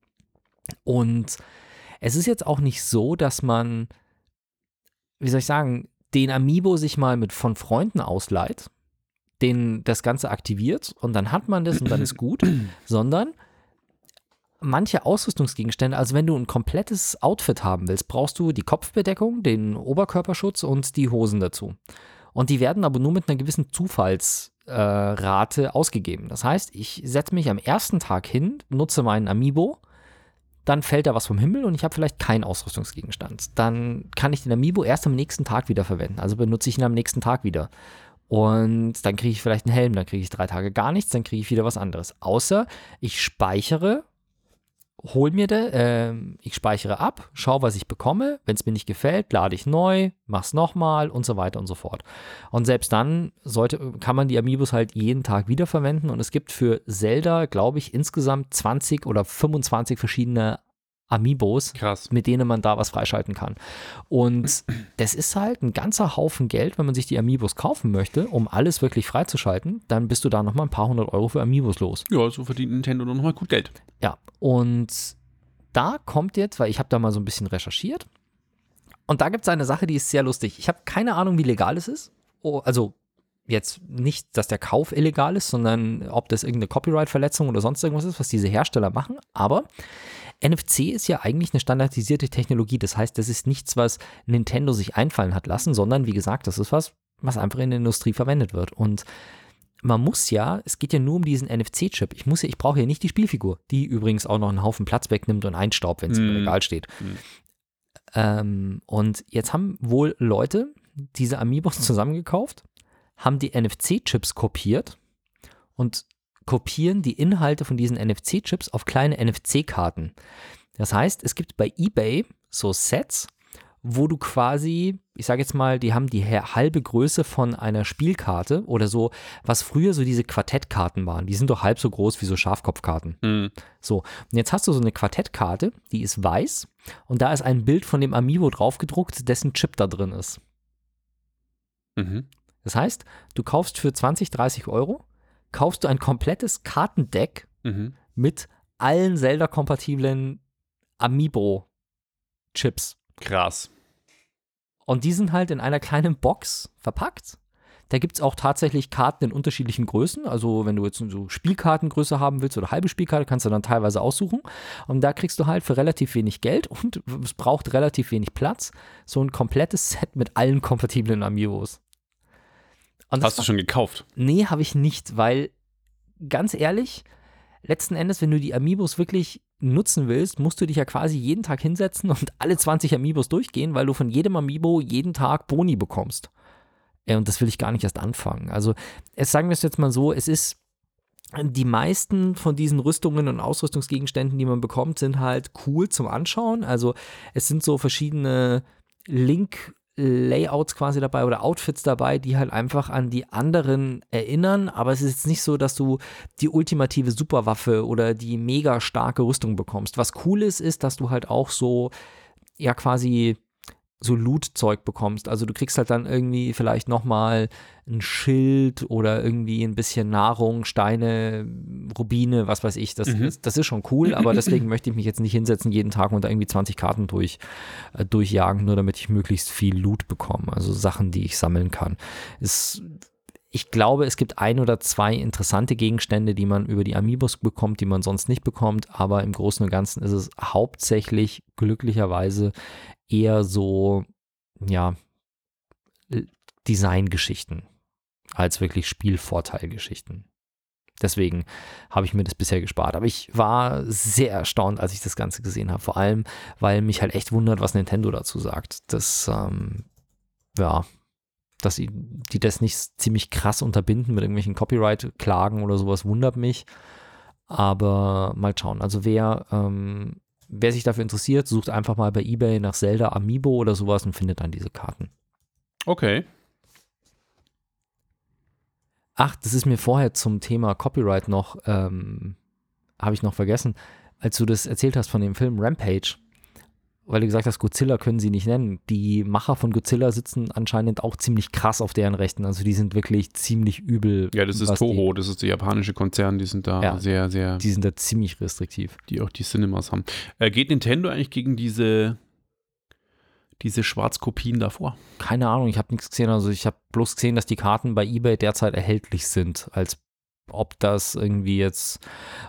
S2: Und es ist jetzt auch nicht so, dass man, wie soll ich sagen, den Amiibo sich mal mit von Freunden ausleiht, den das Ganze aktiviert und dann hat man das und dann ist gut, sondern manche Ausrüstungsgegenstände, also wenn du ein komplettes Outfit haben willst, brauchst du die Kopfbedeckung, den Oberkörperschutz und die Hosen dazu. Und die werden aber nur mit einer gewissen Zufallsrate äh, ausgegeben. Das heißt, ich setze mich am ersten Tag hin, nutze meinen Amiibo, dann fällt da was vom Himmel und ich habe vielleicht keinen Ausrüstungsgegenstand. Dann kann ich den Amiibo erst am nächsten Tag wieder verwenden. Also benutze ich ihn am nächsten Tag wieder. Und dann kriege ich vielleicht einen Helm, dann kriege ich drei Tage gar nichts, dann kriege ich wieder was anderes. Außer ich speichere, hol mir de, äh, ich speichere ab, schaue, was ich bekomme. Wenn es mir nicht gefällt, lade ich neu, mach's nochmal und so weiter und so fort. Und selbst dann sollte, kann man die Amiibos halt jeden Tag wiederverwenden. Und es gibt für Zelda, glaube ich, insgesamt 20 oder 25 verschiedene Amiibos,
S3: Krass.
S2: mit denen man da was freischalten kann. Und das ist halt ein ganzer Haufen Geld, wenn man sich die Amiibos kaufen möchte, um alles wirklich freizuschalten, dann bist du da nochmal ein paar hundert Euro für Amiibos los.
S3: Ja, so verdient Nintendo noch mal gut Geld.
S2: Ja, und da kommt jetzt, weil ich habe da mal so ein bisschen recherchiert, und da gibt es eine Sache, die ist sehr lustig. Ich habe keine Ahnung, wie legal es ist. Oh, also jetzt nicht, dass der Kauf illegal ist, sondern ob das irgendeine Copyright-Verletzung oder sonst irgendwas ist, was diese Hersteller machen. Aber NFC ist ja eigentlich eine standardisierte Technologie. Das heißt, das ist nichts, was Nintendo sich einfallen hat lassen, sondern wie gesagt, das ist was, was einfach in der Industrie verwendet wird. Und man muss ja, es geht ja nur um diesen NFC-Chip. Ich muss ja, ich brauche ja nicht die Spielfigur, die übrigens auch noch einen Haufen Platz wegnimmt und einstaubt, wenn es im
S3: Mm.
S2: Regal steht. Ähm, und jetzt haben wohl Leute diese Amiibos zusammengekauft, haben die NFC-Chips kopiert und kopieren die Inhalte von diesen NFC-Chips auf kleine NFC-Karten. Das heißt, es gibt bei eBay so Sets, wo du quasi, ich sage jetzt mal, die haben die halbe Größe von einer Spielkarte oder so, was früher so diese Quartettkarten waren. Die sind doch halb so groß wie so Schafkopfkarten.
S3: Mhm.
S2: So, und jetzt hast du so eine Quartettkarte, die ist weiß und da ist ein Bild von dem Amiibo draufgedruckt, dessen Chip da drin ist.
S3: Mhm.
S2: Das heißt, du kaufst für 20, 30 Euro, kaufst du ein komplettes Kartendeck
S3: Mhm.
S2: mit allen Zelda-kompatiblen Amiibo-Chips.
S3: Krass.
S2: Und die sind halt in einer kleinen Box verpackt. Da gibt es auch tatsächlich Karten in unterschiedlichen Größen. Also, wenn du jetzt so Spielkartengröße haben willst oder halbe Spielkarte, kannst du dann teilweise aussuchen. Und da kriegst du halt für relativ wenig Geld und es braucht relativ wenig Platz so ein komplettes Set mit allen kompatiblen Amiibos.
S3: Hast du schon gekauft?
S2: Nee, habe ich nicht, weil ganz ehrlich, letzten Endes, wenn du die Amiibos wirklich nutzen willst, musst du dich ja quasi jeden Tag hinsetzen und alle 20 Amiibos durchgehen, weil du von jedem Amiibo jeden Tag Boni bekommst. Äh, Und das will ich gar nicht erst anfangen. Also, es sagen wir es jetzt mal so, es ist die meisten von diesen Rüstungen und Ausrüstungsgegenständen, die man bekommt, sind halt cool zum Anschauen. Also es sind so verschiedene Link-Layouts quasi dabei oder Outfits dabei, die halt einfach an die anderen erinnern. Aber es ist jetzt nicht so, dass du die ultimative Superwaffe oder die mega starke Rüstung bekommst. Was cool ist, ist, dass du halt auch so, ja quasi so Loot-Zeug bekommst. Also du kriegst halt dann irgendwie vielleicht nochmal ein Schild oder irgendwie ein bisschen Nahrung, Steine, Rubine, was weiß ich. Das,
S3: Mhm.
S2: das, das ist schon cool, aber deswegen möchte ich mich jetzt nicht hinsetzen jeden Tag und da irgendwie 20 Karten durch, äh, durchjagen, nur damit ich möglichst viel Loot bekomme. Also Sachen, die ich sammeln kann. Ist, ich glaube, es gibt ein oder zwei interessante Gegenstände, die man über die Amiibos bekommt, die man sonst nicht bekommt, aber im Großen und Ganzen ist es hauptsächlich glücklicherweise eher so, ja, Designgeschichten als wirklich Spielvorteilgeschichten. Deswegen habe ich mir das bisher gespart. Aber ich war sehr erstaunt, als ich das Ganze gesehen habe. Vor allem, weil mich halt echt wundert, was Nintendo dazu sagt. Das, ähm, ja, dass sie, die das nicht ziemlich krass unterbinden mit irgendwelchen Copyright-Klagen oder sowas, wundert mich. Aber mal schauen. Also wer, ähm, wer sich dafür interessiert, sucht einfach mal bei eBay nach Zelda Amiibo oder sowas und findet dann diese Karten.
S3: Okay.
S2: Ach, das ist mir vorher zum Thema Copyright noch, ähm, habe ich noch vergessen, als du das erzählt hast von dem Film Rampage, weil du gesagt hast, Godzilla können sie nicht nennen. Die Macher von Godzilla sitzen anscheinend auch ziemlich krass auf deren Rechten. Also die sind wirklich ziemlich übel.
S3: Ja, das ist Toho, das ist der japanische Konzern, die sind da
S2: Ja.
S3: sehr, sehr,
S2: Die, die sind da ziemlich restriktiv.
S3: die auch die Cinemas haben. Äh, geht Nintendo eigentlich gegen diese, diese Schwarzkopien davor?
S2: Keine Ahnung, ich habe nichts gesehen. Also ich habe bloß gesehen, dass die Karten bei eBay derzeit erhältlich sind. Als ob das irgendwie jetzt.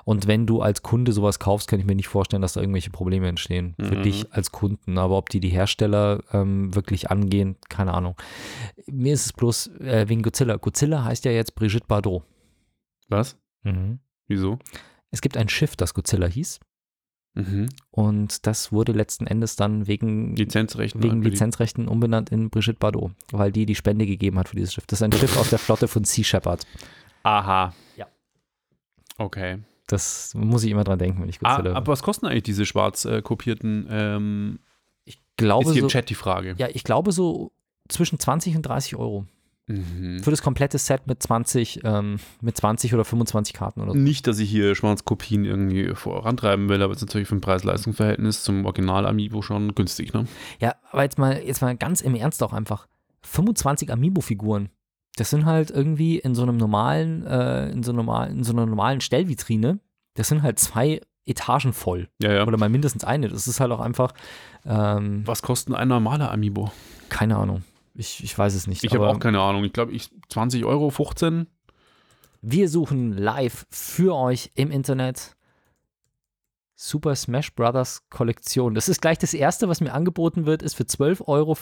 S2: Und wenn du als Kunde sowas kaufst, kann ich mir nicht vorstellen, dass da irgendwelche Probleme entstehen. Für
S3: Mhm.
S2: dich als Kunden. Aber ob die die Hersteller ähm, wirklich angehen, keine Ahnung. Mir ist es bloß äh, wegen Godzilla. Godzilla heißt ja jetzt Brigitte Bardot.
S3: Was?
S2: Mhm.
S3: Wieso?
S2: Es gibt ein Schiff, das Godzilla hieß.
S3: Mhm.
S2: Und das wurde letzten Endes dann wegen
S3: Lizenzrechten.
S2: wegen Lizenzrechten umbenannt in Brigitte Bardot, weil die die Spende gegeben hat für dieses Schiff. Das ist ein Schiff aus der Flotte von Sea Shepherd.
S3: Aha.
S2: Ja.
S3: Okay.
S2: Das muss ich immer dran denken, wenn ich
S3: Ah,
S2: Godzilla.
S3: aber was kosten eigentlich diese schwarz äh, kopierten? Ähm,
S2: ich glaube
S3: ist hier
S2: so,
S3: im Chat die Frage.
S2: ja, ich glaube so zwischen 20 und 30 Euro
S3: Mhm.
S2: für das komplette Set mit 20, ähm, mit 20 oder 25 Karten oder so.
S3: Nicht, dass ich hier Schwarzkopien irgendwie vorantreiben will, aber es ist natürlich vom Preis-Leistungs-Verhältnis zum Original-Amiibo schon günstig, ne?
S2: Ja, aber jetzt mal, jetzt mal ganz im Ernst auch einfach 25 Amiibo-Figuren. Das sind halt irgendwie in so einem normalen, äh, in so normal, in so einer normalen Stellvitrine. Das sind halt zwei Etagen voll.
S3: Ja, ja.
S2: Oder mal mindestens eine. Das ist halt auch einfach, ähm,
S3: Was kostet ein normaler Amiibo?
S2: keine Ahnung. Ich, ich weiß es nicht.
S3: Ich habe auch keine Ahnung. Ich glaube, ich 20 Euro, 15.
S2: Wir suchen live für euch im Internet Super Smash Brothers Kollektion. Das ist gleich das erste, was mir angeboten wird, ist für 12,25 Euro.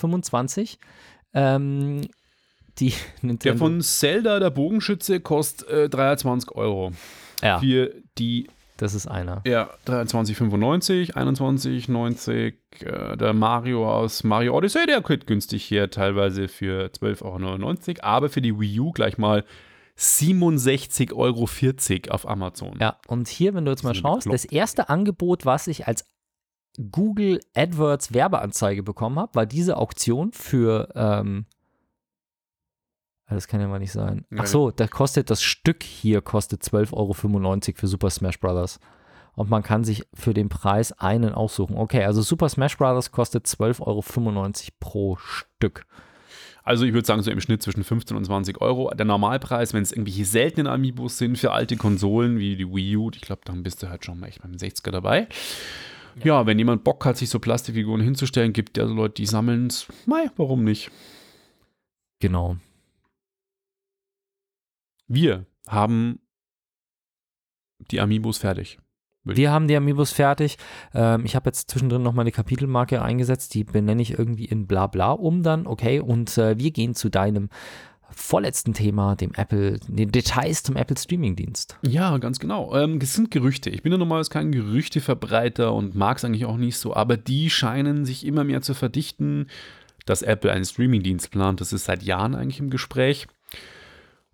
S2: Ähm, die Nintendo.
S3: Der von Zelda, der Bogenschütze, kostet äh, 23 Euro.
S2: ja,
S3: Für die,
S2: das ist einer.
S3: ja, 23,95, 21,90. Äh, der Mario aus Mario Odyssey, der kriegt günstig hier teilweise für 12,99 Euro. Aber für die Wii U gleich mal 67,40 Euro auf Amazon.
S2: Ja, und hier, wenn du jetzt mal
S3: die
S2: schaust, das erste Angebot, was ich als Google AdWords Werbeanzeige bekommen habe, war diese Auktion für, ähm, das kann ja mal nicht sein. Ach so, da kostet das Stück hier kostet 12,95 Euro für Super Smash Bros. Und man kann sich für den Preis einen aussuchen. Okay, also Super Smash Bros. kostet 12,95 Euro pro Stück.
S3: Also ich würde sagen, so im Schnitt zwischen 15 und 20 Euro. Der Normalpreis, wenn es irgendwelche seltenen Amiibos sind für alte Konsolen wie die Wii U, ich glaube, dann bist du halt schon mal echt beim 60er dabei. Ja. wenn jemand Bock hat, sich so Plastikfiguren hinzustellen, gibt ja so Leute, die sammeln es. Mei, warum nicht?
S2: Genau.
S3: Wir haben die Amiibos fertig.
S2: Wir haben die Amiibos fertig. Ähm, ich habe jetzt zwischendrin noch meine Kapitelmarke eingesetzt. Die benenne ich irgendwie in Blabla um dann. Okay, und äh, wir gehen zu deinem vorletzten Thema, dem Apple, den Details zum Apple Streaming-Dienst.
S3: Ja, ganz genau. Ähm, es sind Gerüchte. Ich bin ja normalerweise kein Gerüchteverbreiter und mag es eigentlich auch nicht so, aber die scheinen sich immer mehr zu verdichten, dass Apple einen Streaming-Dienst plant. Das ist seit Jahren eigentlich im Gespräch.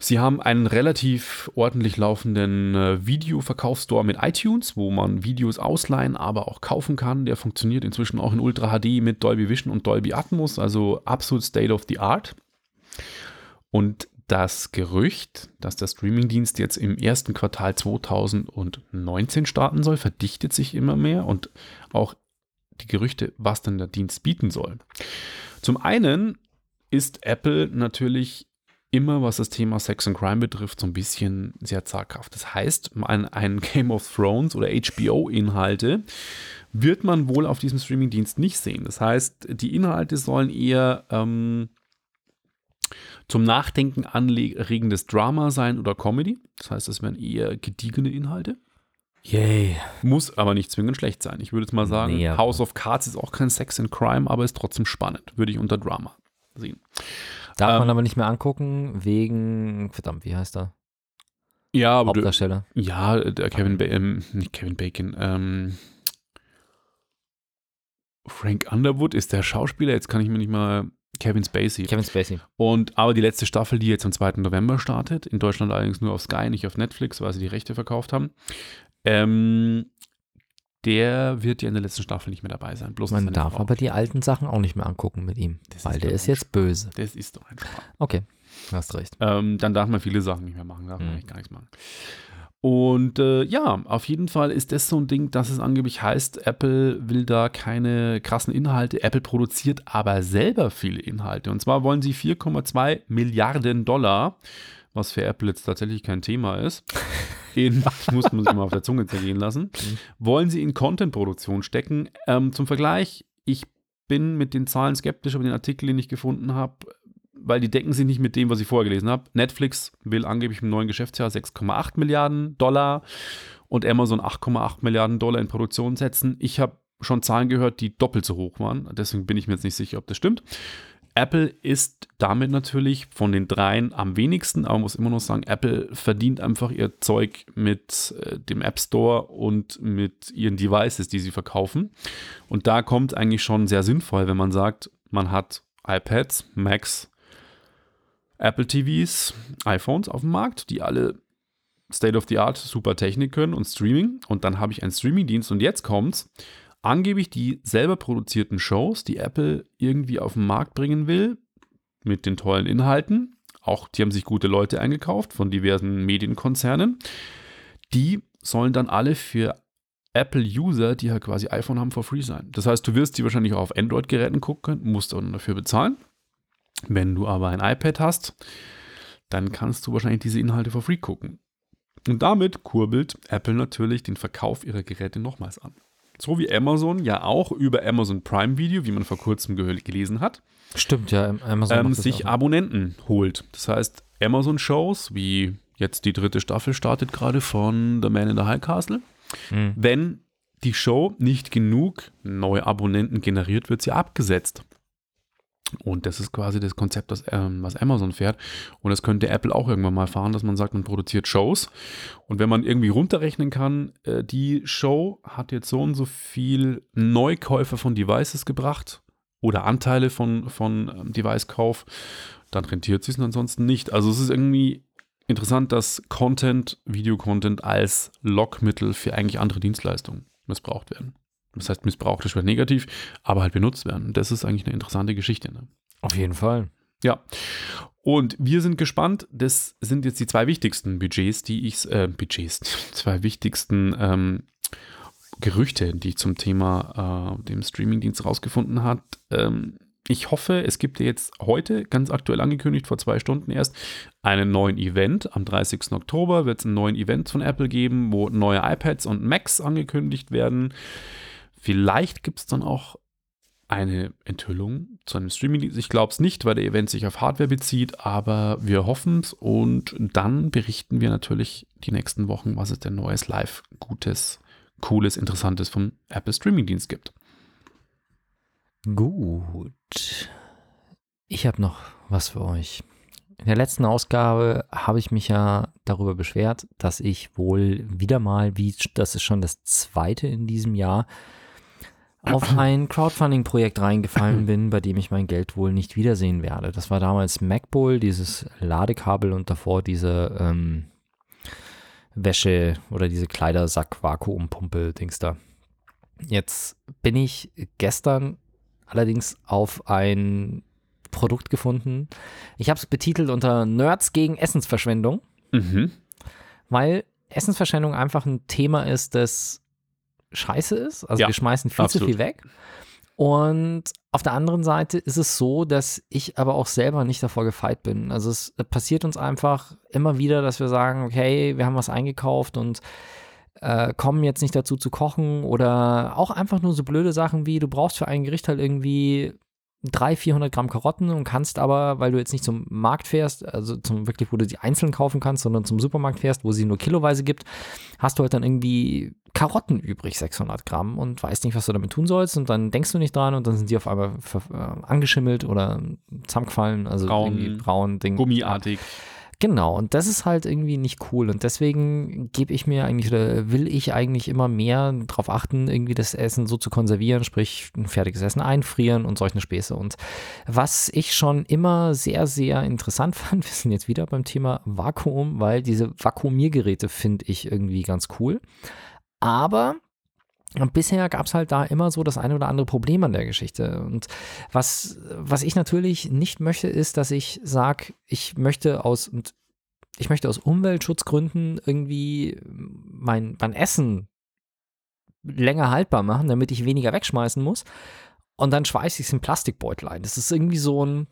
S3: Sie haben einen relativ ordentlich laufenden äh, Videoverkaufsstore mit iTunes, wo man Videos ausleihen, aber auch kaufen kann. Der funktioniert inzwischen auch in Ultra HD mit Dolby Vision und Dolby Atmos, also absolut State of the Art. Und das Gerücht, dass der Streamingdienst jetzt im ersten Quartal 2019 starten soll, verdichtet sich immer mehr und auch die Gerüchte, was dann der Dienst bieten soll. Zum einen ist Apple natürlich immer, was das Thema Sex and Crime betrifft, so ein bisschen sehr zaghaft. Das heißt, ein, ein Game of Thrones oder HBO-Inhalte wird man wohl auf diesem Streamingdienst nicht sehen. Das heißt, die Inhalte sollen eher ähm, zum Nachdenken anregendes Drama sein oder Comedy. Das heißt, es werden eher gediegene Inhalte.
S2: Yay.
S3: Muss aber nicht zwingend schlecht sein. Ich würde jetzt mal sagen,
S2: Nee,
S3: House of Cards ist auch kein Sex and Crime, aber ist trotzdem spannend. Würde ich unter Drama sehen.
S2: Darf
S3: Ähm,
S2: man aber nicht mehr angucken, wegen, verdammt, wie heißt er?
S3: Ja, aber du,
S2: Hauptdarsteller.
S3: ja, der Kevin, ba ähm, nicht Kevin Bacon, ähm, Frank Underwood ist der Schauspieler. Jetzt kann ich mir nicht mal Kevin Spacey.
S2: Kevin Spacey.
S3: Und aber die letzte Staffel, die jetzt am 2. November startet, in Deutschland allerdings nur auf Sky, nicht auf Netflix, weil sie die Rechte verkauft haben, ähm, der wird ja in der letzten Staffel nicht mehr dabei sein. Bloß
S2: Man darf
S3: Frau.
S2: aber die alten Sachen auch nicht mehr angucken mit ihm,
S3: Das
S2: weil
S3: ist
S2: der ist jetzt böse.
S3: Das ist doch ein Spaß.
S2: Okay, hast recht.
S3: Ähm, dann darf man viele Sachen nicht mehr machen, darf man
S2: Mhm.
S3: eigentlich gar nichts machen. Und äh, ja, auf jeden Fall ist das so ein Ding, dass es angeblich heißt, Apple will da keine krassen Inhalte. Apple produziert aber selber viele Inhalte. Und zwar wollen sie 4,2 Milliarden Dollar, was für Apple jetzt tatsächlich kein Thema ist, in, muss man sich mal auf der Zunge zergehen lassen, wollen sie in Content-Produktion stecken. Ähm, zum Vergleich, ich bin mit den Zahlen skeptisch, aber den Artikel, den ich gefunden habe, weil die decken sich nicht mit dem, was ich vorher gelesen habe. Netflix will angeblich im neuen Geschäftsjahr 6,8 Milliarden Dollar und Amazon 8,8 Milliarden Dollar in Produktion setzen. Ich habe schon Zahlen gehört, die doppelt so hoch waren. Deswegen bin ich mir jetzt nicht sicher, ob das stimmt. Apple ist damit natürlich von den dreien am wenigsten, aber man muss immer noch sagen, Apple verdient einfach ihr Zeug mit äh, dem App Store und mit ihren Devices, die sie verkaufen. Und da kommt eigentlich schon sehr sinnvoll, wenn man sagt, man hat iPads, Macs, Apple TVs, iPhones auf dem Markt, die alle State of the Art super Technik können und Streaming. Und dann habe ich einen Streamingdienst und jetzt kommt's. Angeblich die selber produzierten Shows, die Apple irgendwie auf den Markt bringen will, mit den tollen Inhalten. Auch die haben sich gute Leute eingekauft von diversen Medienkonzernen. Die sollen dann alle für Apple-User, die halt quasi iPhone haben, for free sein. Das heißt, du wirst die wahrscheinlich auch auf Android-Geräten gucken können, musst dann dafür bezahlen. Wenn du aber ein iPad hast, dann kannst du wahrscheinlich diese Inhalte for free gucken. Und damit kurbelt Apple natürlich den Verkauf ihrer Geräte nochmals an. So wie Amazon ja auch über Amazon Prime Video, wie man vor kurzem gelesen hat,
S2: Stimmt, ja, Amazon
S3: ähm, sich. Abonnenten holt. Das heißt, Amazon-Shows, wie jetzt die dritte Staffel startet gerade von The Man in the High Castle,
S2: Mhm.
S3: wenn die Show nicht genug neue Abonnenten generiert, wird sie abgesetzt. Und das ist quasi das Konzept, das, ähm, was Amazon fährt. Und das könnte Apple auch irgendwann mal fahren, dass man sagt, man produziert Shows. Und wenn man irgendwie runterrechnen kann, äh, die Show hat jetzt so und so viel Neukäufer von Devices gebracht oder Anteile von, von ähm, Device-Kauf, dann rentiert sich es ansonsten nicht. Also es ist irgendwie interessant, dass Content, Videocontent als Lockmittel für eigentlich andere Dienstleistungen missbraucht werden. Das heißt missbraucht ist negativ, aber halt benutzt werden. Das ist eigentlich eine interessante Geschichte. Ne?
S2: Auf jeden Fall.
S3: Ja. Und wir sind gespannt. Das sind jetzt die zwei wichtigsten Budgets, die ich, äh, Budgets, zwei wichtigsten ähm, Gerüchte, die ich zum Thema äh, dem Streamingdienst rausgefunden hat. Ähm, ich hoffe, es gibt jetzt heute, ganz aktuell angekündigt, vor zwei Stunden erst, einen neuen Event. Am 30. Oktober wird es einen neuen Event von Apple geben, wo neue iPads und Macs angekündigt werden. Vielleicht gibt es dann auch eine Enthüllung zu einem Streaming. Ich glaube es nicht, weil der Event sich auf Hardware bezieht, aber wir hoffen es und dann berichten wir natürlich die nächsten Wochen, was es denn Neues live, Gutes, Cooles, Interessantes vom Apple Streaming-Dienst gibt.
S2: Gut. Ich habe noch was für euch. In der letzten Ausgabe habe ich mich ja darüber beschwert, dass ich wohl wieder mal, wie das ist schon das zweite in diesem Jahr, auf ein Crowdfunding-Projekt reingefallen bin, bei dem ich mein Geld wohl nicht wiedersehen werde. Das war damals MacBull, dieses Ladekabel und davor diese ähm, Wäsche oder diese Kleidersack-Vakuumpumpe-Dings da. Jetzt bin ich gestern allerdings auf ein Produkt gefunden. Ich habe es betitelt unter Nerds gegen Essensverschwendung,
S3: Mhm.
S2: weil Essensverschwendung einfach ein Thema ist, das scheiße ist. Also
S3: Ja,
S2: wir schmeißen viel
S3: absolut.
S2: zu viel weg. Und auf der anderen Seite ist es so, dass ich aber auch selber nicht davor gefeit bin. Also es passiert uns einfach immer wieder, dass wir sagen, okay, wir haben was eingekauft und äh, kommen jetzt nicht dazu zu kochen oder auch einfach nur so blöde Sachen wie, du brauchst für ein Gericht halt irgendwie 300, 400 Gramm Karotten und kannst aber, weil du jetzt nicht zum Markt fährst, also zum wirklich, wo du sie einzeln kaufen kannst, sondern zum Supermarkt fährst, wo sie nur kiloweise gibt, hast du halt dann irgendwie Karotten übrig, 600 Gramm und weißt nicht, was du damit tun sollst und dann denkst du nicht dran und dann sind die auf einmal äh, angeschimmelt oder zusammengefallen, also
S3: Braun,
S2: irgendwie braun, Ding.
S3: Gummiartig.
S2: Genau, und das ist halt irgendwie nicht cool. Und deswegen gebe ich mir eigentlich oder will ich eigentlich immer mehr darauf achten, irgendwie das Essen so zu konservieren, sprich ein fertiges Essen einfrieren und solche Späße. Und was ich schon immer sehr, sehr interessant fand, wir sind jetzt wieder beim Thema Vakuum, weil diese Vakuumiergeräte finde ich irgendwie ganz cool. Aber bisher gab es halt da immer so das eine oder andere Problem an der Geschichte. Und was, was ich natürlich nicht möchte, ist, dass ich sage, ich möchte aus, und ich möchte aus Umweltschutzgründen irgendwie mein, mein Essen länger haltbar machen, damit ich weniger wegschmeißen muss. Und dann schweiße ich es in Plastikbeutel ein. Das ist irgendwie so ein,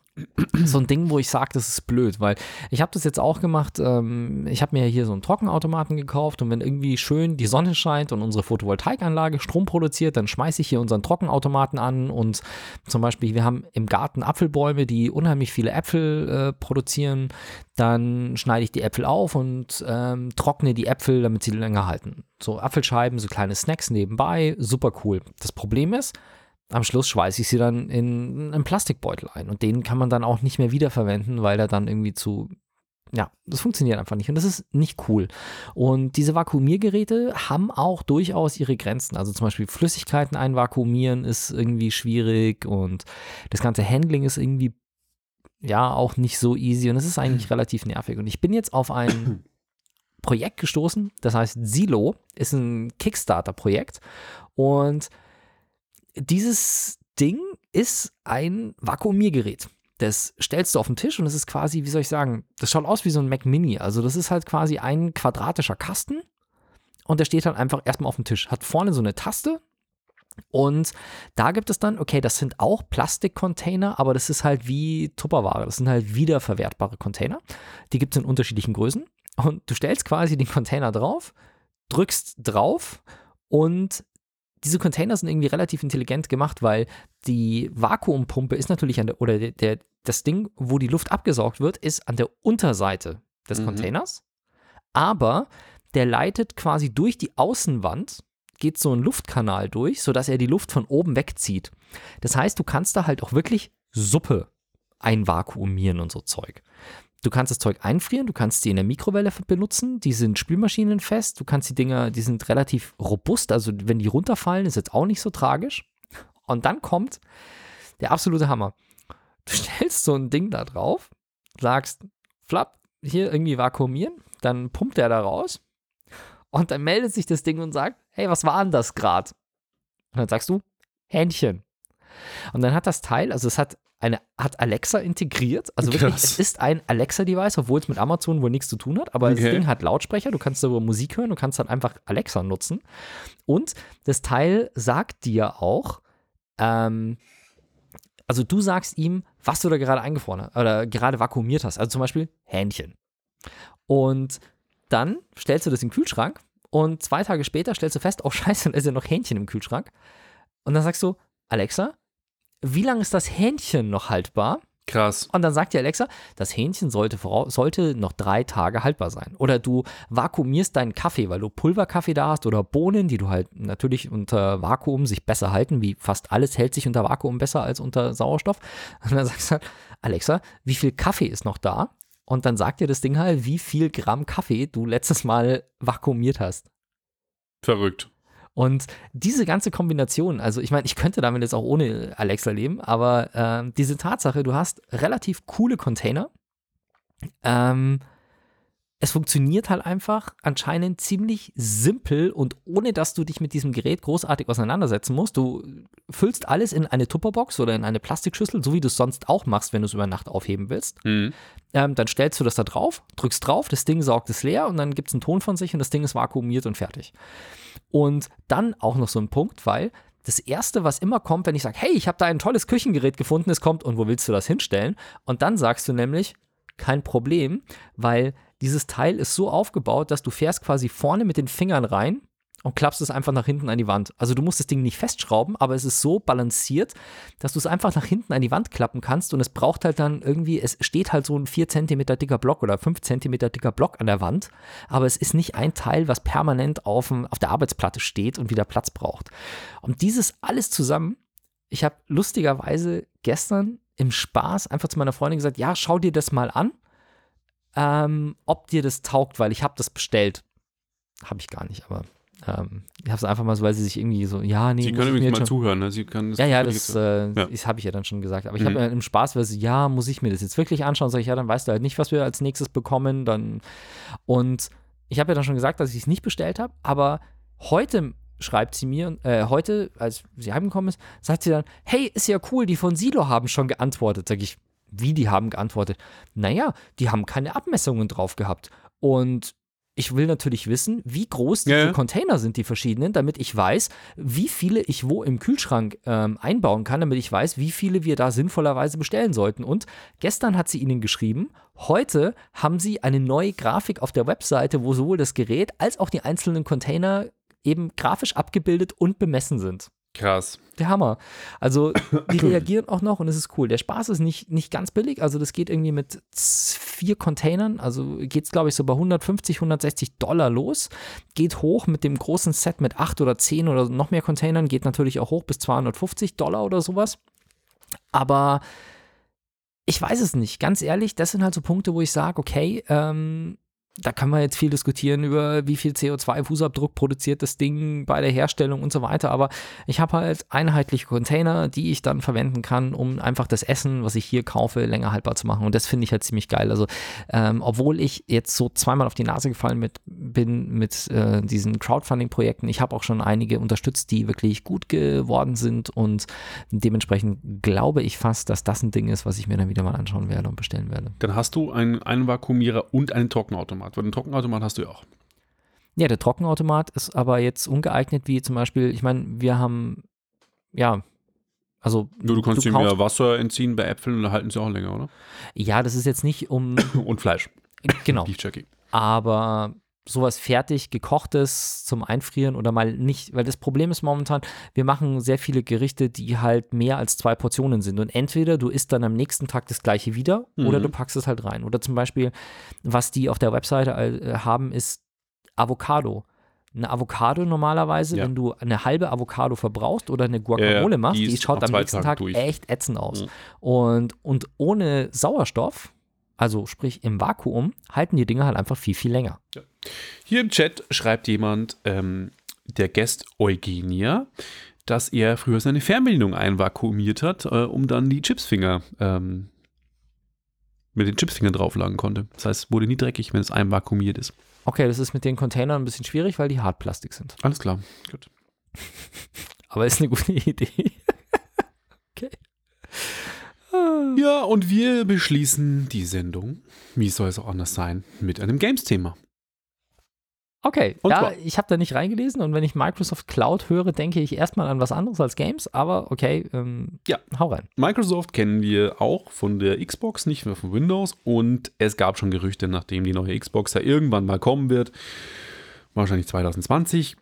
S2: so ein Ding, wo ich sage, das ist blöd, weil ich habe das jetzt auch gemacht. Ähm, ich habe mir hier so einen Trockenautomaten gekauft und wenn irgendwie schön die Sonne scheint und unsere Photovoltaikanlage Strom produziert, dann schmeiße ich hier unseren Trockenautomaten an und zum Beispiel, wir haben im Garten Apfelbäume, die unheimlich viele Äpfel äh, produzieren. Dann schneide ich die Äpfel auf und ähm, trockne die Äpfel, damit sie länger halten. So Apfelscheiben, so kleine Snacks nebenbei, super cool. Das Problem ist, am Schluss schweiße ich sie dann in einen Plastikbeutel ein und den kann man dann auch nicht mehr wiederverwenden, weil er dann irgendwie zu, ja, das funktioniert einfach nicht und das ist nicht cool. Und diese Vakuumiergeräte haben auch durchaus ihre Grenzen. Also zum Beispiel Flüssigkeiten einvakuumieren ist irgendwie schwierig und das ganze Handling ist irgendwie ja auch nicht so easy und es ist eigentlich relativ nervig. Und ich bin jetzt auf ein Projekt gestoßen, das heißt Silo, ist ein Kickstarter-Projekt und dieses Ding ist ein Vakuumiergerät. Das stellst du auf den Tisch und das ist quasi, wie soll ich sagen, das schaut aus wie so ein Mac Mini. Also das ist halt quasi ein quadratischer Kasten und der steht halt einfach erstmal auf dem Tisch. Hat vorne so eine Taste und da gibt es dann, okay, das sind auch Plastikcontainer, aber das ist halt wie Tupperware. Das sind halt wiederverwertbare Container. Die gibt es in unterschiedlichen Größen und du stellst quasi den Container drauf, drückst drauf und diese Container sind irgendwie relativ intelligent gemacht, weil die Vakuumpumpe ist natürlich an der, oder der, der, das Ding, wo die Luft abgesaugt wird, ist an der Unterseite des
S3: Mhm.
S2: Containers. Aber der leitet quasi durch die Außenwand, geht so ein Luftkanal durch, sodass er die Luft von oben wegzieht. Das heißt, du kannst da halt auch wirklich Suppe einvakuumieren und so Zeug. Du kannst das Zeug einfrieren, du kannst sie in der Mikrowelle benutzen, die sind spülmaschinenfest, du kannst die Dinger, die sind relativ robust, also wenn die runterfallen, ist jetzt auch nicht so tragisch. Und dann kommt der absolute Hammer. Du stellst so ein Ding da drauf, sagst, flapp, hier irgendwie vakuumieren, dann pumpt er da raus und dann meldet sich das Ding und sagt, hey, was war denn das gerade? Und dann sagst du Hähnchen. Und dann hat das Teil, also es hat eine, hat Alexa integriert. Also wirklich,
S3: Krass.
S2: es ist ein Alexa-Device, obwohl es mit Amazon wohl nichts zu tun hat. Aber das
S3: Okay.
S2: Ding hat Lautsprecher, du kannst darüber Musik hören, du kannst dann einfach Alexa nutzen. Und das Teil sagt dir auch, ähm, also du sagst ihm, was du da gerade eingefroren hast oder gerade vakuumiert hast. Also zum Beispiel Hähnchen. Und dann stellst du das in den Kühlschrank und zwei Tage später stellst du fest, oh scheiße, da ist ja noch Hähnchen im Kühlschrank. Und dann sagst du, Alexa, wie lange ist das Hähnchen noch haltbar?
S3: Krass.
S2: Und dann sagt dir Alexa, das Hähnchen sollte, sollte noch drei Tage haltbar sein. Oder du vakuumierst deinen Kaffee, weil du Pulverkaffee da hast oder Bohnen, die du halt natürlich unter Vakuum sich besser halten, wie fast alles hält sich unter Vakuum besser als unter Sauerstoff. Und dann sagst du halt, Alexa, wie viel Kaffee ist noch da? Und dann sagt dir das Ding halt, wie viel Gramm Kaffee du letztes Mal vakuumiert hast.
S3: Verrückt.
S2: Und diese ganze Kombination, also ich meine, ich könnte damit jetzt auch ohne Alexa leben, aber ähm, diese Tatsache, du hast relativ coole Container. Ähm, es funktioniert halt einfach anscheinend ziemlich simpel und ohne dass du dich mit diesem Gerät großartig auseinandersetzen musst. Du füllst alles in eine Tupperbox oder in eine Plastikschüssel, so wie du es sonst auch machst, wenn du es über Nacht aufheben willst.
S3: Mhm.
S2: Ähm, dann stellst du das da drauf, drückst drauf, das Ding saugt es leer und dann gibt es einen Ton von sich und das Ding ist vakuumiert und fertig. Und dann auch noch so ein Punkt, weil das Erste, was immer kommt, wenn ich sage, hey, ich habe da ein tolles Küchengerät gefunden, es kommt und wo willst du das hinstellen? Und dann sagst du nämlich, kein Problem, weil dieses Teil ist so aufgebaut, dass du fährst quasi vorne mit den Fingern rein und klappst es einfach nach hinten an die Wand. Also du musst das Ding nicht festschrauben, aber es ist so balanciert, dass du es einfach nach hinten an die Wand klappen kannst und es braucht halt dann irgendwie, es steht halt so ein 4 cm dicker Block oder 5 cm dicker Block an der Wand, aber es ist nicht ein Teil, was permanent auf, dem, auf der Arbeitsplatte steht und wieder Platz braucht. Und dieses alles zusammen, ich habe lustigerweise gestern im Spaß einfach zu meiner Freundin gesagt, ja, schau dir das mal an, ähm, ob dir das taugt, weil ich habe das bestellt. Habe ich gar nicht, aber ähm, ich habe es einfach mal so, weil sie sich irgendwie so, ja, nee.
S3: Sie können übrigens mal
S2: schon-
S3: zuhören. Ne? Sie können
S2: ja, ja, das, äh,
S3: Ja.
S2: das habe ich ja dann schon gesagt. Aber ich
S3: Mhm.
S2: habe im Spaß, weil sie, ja, muss ich mir das jetzt wirklich anschauen? Sag ich, ja, dann weißt du halt nicht, was wir als nächstes bekommen. Dann und ich habe ja dann schon gesagt, dass ich es nicht bestellt habe, aber heute schreibt sie mir, äh, heute, als sie heimgekommen ist, sagt sie dann, hey, ist ja cool, die von Silo haben schon geantwortet. Sag ich, wie die haben geantwortet? Naja, die haben keine Abmessungen drauf gehabt. Und ich will natürlich wissen, wie groß diese
S3: Ja.
S2: Container sind, die verschiedenen, damit ich weiß, wie viele ich wo im Kühlschrank ähm, einbauen kann, damit ich weiß, wie viele wir da sinnvollerweise bestellen sollten. Und gestern hat sie ihnen geschrieben, heute haben sie eine neue Grafik auf der Webseite, wo sowohl das Gerät als auch die einzelnen Container eben grafisch abgebildet und bemessen sind.
S3: Krass.
S2: Der Hammer. Also, die reagieren auch noch und es ist cool. Der Spaß ist nicht, nicht ganz billig. Also, das geht irgendwie mit vier Containern. Also, geht es, glaube ich, so bei 150, 160 Dollar los. Geht hoch mit dem großen Set mit acht oder zehn oder noch mehr Containern. Geht natürlich auch hoch bis 250 Dollar oder sowas. Aber ich weiß es nicht. Ganz ehrlich, das sind halt so Punkte, wo ich sage, okay, ähm, da kann man jetzt viel diskutieren über, wie viel CO2-Fußabdruck produziert das Ding bei der Herstellung und so weiter. Aber ich habe halt einheitliche Container, die ich dann verwenden kann, um einfach das Essen, was ich hier kaufe, länger haltbar zu machen. Und das finde ich halt ziemlich geil. Also, ähm, obwohl ich jetzt so zweimal auf die Nase gefallen mit, bin mit äh, diesen Crowdfunding-Projekten, ich habe auch schon einige unterstützt, die wirklich gut geworden sind. Und dementsprechend glaube ich fast, dass das ein Ding ist, was ich mir dann wieder mal anschauen werde und bestellen werde.
S3: Dann hast du einen Einvakuumierer und einen Trockenautomat. Weil einen Trockenautomat hast du ja auch.
S2: Ja, der Trockenautomat ist aber jetzt ungeeignet, wie zum Beispiel, ich meine, wir haben, ja, also.
S3: Nur du kannst ihm
S2: kaufst-
S3: ja Wasser entziehen bei Äpfeln und da halten sie auch länger, oder?
S2: Ja, das ist jetzt nicht um,
S3: Und Fleisch.
S2: genau,
S3: Beef Jerky.
S2: aber sowas fertig gekochtes zum Einfrieren oder mal nicht, weil das Problem ist momentan, wir machen sehr viele Gerichte, die halt mehr als zwei Portionen sind und entweder du isst dann am nächsten Tag das gleiche wieder oder
S3: Mhm.
S2: du packst es halt rein oder zum Beispiel, was die auf der Webseite äh, haben, ist Avocado. Eine Avocado normalerweise,
S3: Ja.
S2: wenn du eine halbe Avocado verbrauchst oder eine Guacamole
S3: Ja, ja,
S2: machst,
S3: die
S2: die, schaut am nächsten Tag
S3: durch.
S2: echt ätzend aus.
S3: Mhm.
S2: Und, und ohne Sauerstoff, also sprich im Vakuum, halten die Dinger halt einfach viel, viel länger.
S3: Hier im Chat schreibt jemand, ähm, der Guest Eugenia, dass er früher seine Fernbedienung einvakuumiert hat, äh, um dann die Chipsfinger ähm, mit den Chipsfingern drauflagen konnte. Das heißt, es wurde nie dreckig, wenn es einvakuumiert ist.
S2: Okay, das ist mit den Containern ein bisschen schwierig, weil die Hartplastik sind.
S3: Alles klar. Gut.
S2: aber ist eine gute Idee. okay.
S3: Ja, und wir beschließen die Sendung, wie soll es auch anders sein, mit einem Games-Thema.
S2: Okay,
S3: Und
S2: ja,
S3: zwar-
S2: ich habe da nicht reingelesen und wenn ich Microsoft Cloud höre, denke ich erstmal an was anderes als Games, aber okay, ähm,
S3: Ja.
S2: hau rein.
S3: Microsoft kennen wir auch von der Xbox, nicht mehr von Windows. Und es gab schon Gerüchte, nachdem die neue Xbox ja irgendwann mal kommen wird, wahrscheinlich 2020,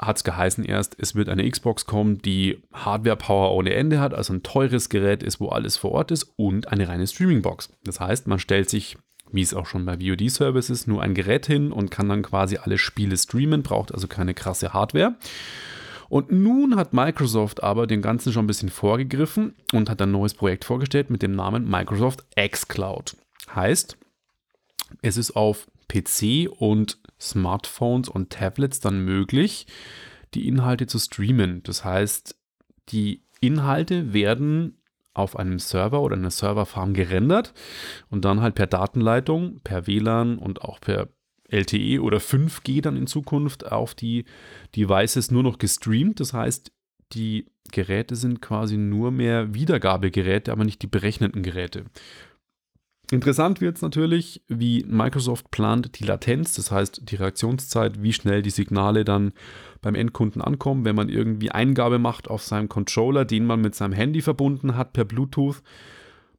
S3: hat es geheißen erst, es wird eine Xbox kommen, die Hardware-Power ohne Ende hat, also ein teures Gerät ist, wo alles vor Ort ist und eine reine Streaming-Box. Das heißt, man stellt sich, wie es auch schon bei VOD-Services, nur ein Gerät hin und kann dann quasi alle Spiele streamen, braucht also keine krasse Hardware. Und nun hat Microsoft aber dem Ganzen schon ein bisschen vorgegriffen und hat ein neues Projekt vorgestellt mit dem Namen Microsoft xCloud. Heißt, es ist auf PC und Smartphones und Tablets dann möglich, die Inhalte zu streamen. Das heißt, die Inhalte werden auf einem Server oder einer Serverfarm gerendert und dann halt per Datenleitung, per WLAN und auch per LTE oder 5G dann in Zukunft auf die Devices nur noch gestreamt. Das heißt, die Geräte sind quasi nur mehr Wiedergabegeräte, aber nicht die berechneten Geräte. Interessant wird es natürlich, wie Microsoft plant die Latenz, das heißt die Reaktionszeit, wie schnell die Signale dann beim Endkunden ankommen, wenn man irgendwie Eingabe macht auf seinem Controller, den man mit seinem Handy verbunden hat per Bluetooth.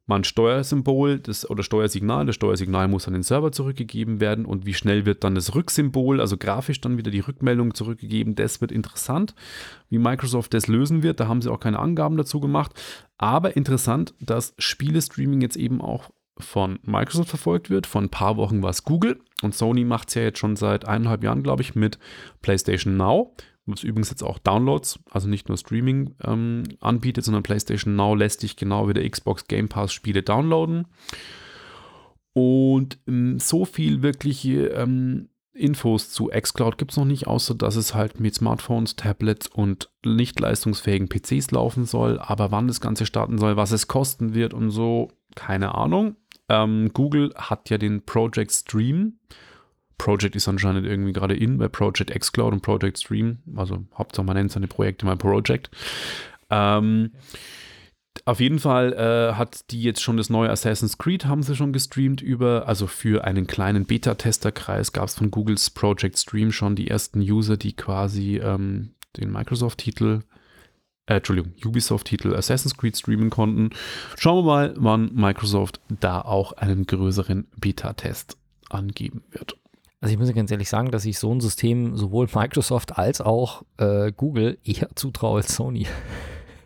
S3: Man Steuersymbol das, oder Steuersignal, das Steuersignal muss an den Server zurückgegeben werden und wie schnell wird dann das Rücksymbol, also grafisch dann wieder die Rückmeldung zurückgegeben. Das wird interessant, wie Microsoft das lösen wird. Da haben sie auch keine Angaben dazu gemacht. Aber interessant, dass Spielestreaming jetzt eben auch von Microsoft verfolgt wird. Vor ein paar Wochen war es Google und Sony macht es ja jetzt schon seit eineinhalb Jahren, glaube ich, mit PlayStation Now, was übrigens jetzt auch Downloads, also nicht nur Streaming ähm, anbietet, sondern PlayStation Now lässt dich genau wie der Xbox Game Pass Spiele downloaden. Und ähm, so viel wirkliche ähm, Infos zu xCloud gibt es noch nicht, außer dass es halt mit Smartphones, Tablets und nicht leistungsfähigen PCs laufen soll. Aber wann das Ganze starten soll, was es kosten wird und so, keine Ahnung. Ähm, Google hat ja den Project Stream. Project ist anscheinend irgendwie gerade in bei Project xCloud und Project Stream. Also Hauptsache man nennt seine Projekte mal Project. Ähm, auf jeden Fall äh, hat die jetzt schon das neue Assassin's Creed, haben sie schon gestreamt über, also für einen kleinen Beta-Testerkreis gab es von Googles Project Stream schon die ersten User, die quasi ähm, den Microsoft-Titel, äh, Entschuldigung, Ubisoft-Titel Assassin's Creed streamen konnten. Schauen wir mal, wann Microsoft da auch einen größeren Beta-Test angeben wird.
S2: Also ich muss ganz ehrlich sagen, dass ich so ein System sowohl Microsoft als auch äh, Google eher zutraue als Sony.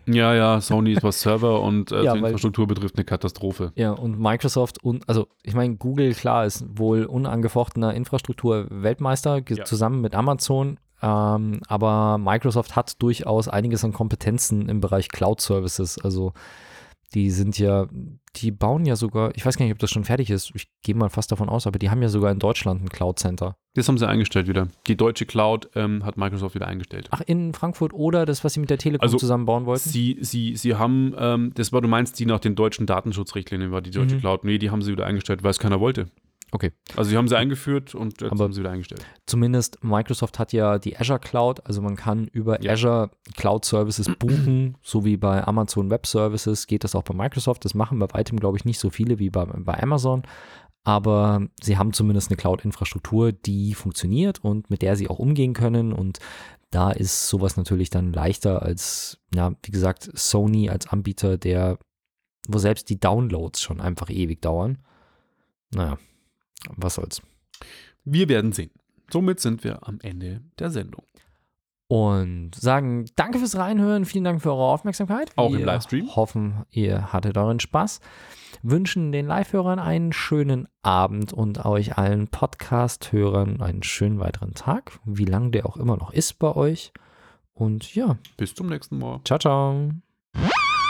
S3: Ja, ja, Sony ist was Server und äh,
S2: Ja,
S3: die
S2: weil-
S3: Infrastruktur betrifft eine Katastrophe.
S2: Ja, und Microsoft und, also ich meine, Google, klar, ist wohl unangefochtener Infrastruktur-Weltmeister,
S3: Ja.
S2: zusammen mit Amazon. Ähm, aber Microsoft hat durchaus einiges an Kompetenzen im Bereich Cloud-Services. Also die sind ja, die bauen ja sogar, ich weiß gar nicht, ob das schon fertig ist, ich gehe mal fast davon aus, aber die haben ja sogar in Deutschland ein Cloud-Center.
S3: Das haben sie eingestellt wieder. Die deutsche Cloud ähm, hat Microsoft wieder eingestellt.
S2: Ach, in Frankfurt oder das, was sie mit der Telekom
S3: Also,
S2: zusammen bauen wollten?
S3: Sie, sie, sie haben, ähm, das war, du meinst, die nach den deutschen Datenschutzrichtlinien war, die deutsche
S2: Mhm.
S3: Cloud. Nee, die haben sie wieder eingestellt, weil es keiner wollte.
S2: Okay.
S3: Also sie haben sie eingeführt und jetzt
S2: Aber-
S3: haben sie wieder eingestellt.
S2: zumindest Microsoft hat ja die Azure Cloud, also man kann über
S3: Ja.
S2: Azure Cloud Services buchen, so wie bei Amazon Web Services geht das auch bei Microsoft. Das machen bei weitem, glaube ich, nicht so viele wie bei, bei Amazon, aber sie haben zumindest eine Cloud-Infrastruktur, die funktioniert und mit der sie auch umgehen können und da ist sowas natürlich dann leichter als, ja, wie gesagt, Sony als Anbieter, der, wo selbst die Downloads schon einfach ewig dauern. Naja, was soll's.
S3: Wir werden sehen. Somit sind wir am Ende der Sendung.
S2: und sagen danke fürs Reinhören, vielen Dank für eure Aufmerksamkeit.
S3: Auch im
S2: Wir
S3: Livestream.
S2: Hoffen, ihr hattet euren Spaß. Wünschen den Live-Hörern einen schönen Abend und euch allen Podcast-Hörern einen schönen weiteren Tag, wie lang der auch immer noch ist bei euch. Und ja,
S3: Bis zum nächsten Mal.
S2: ciao, ciao.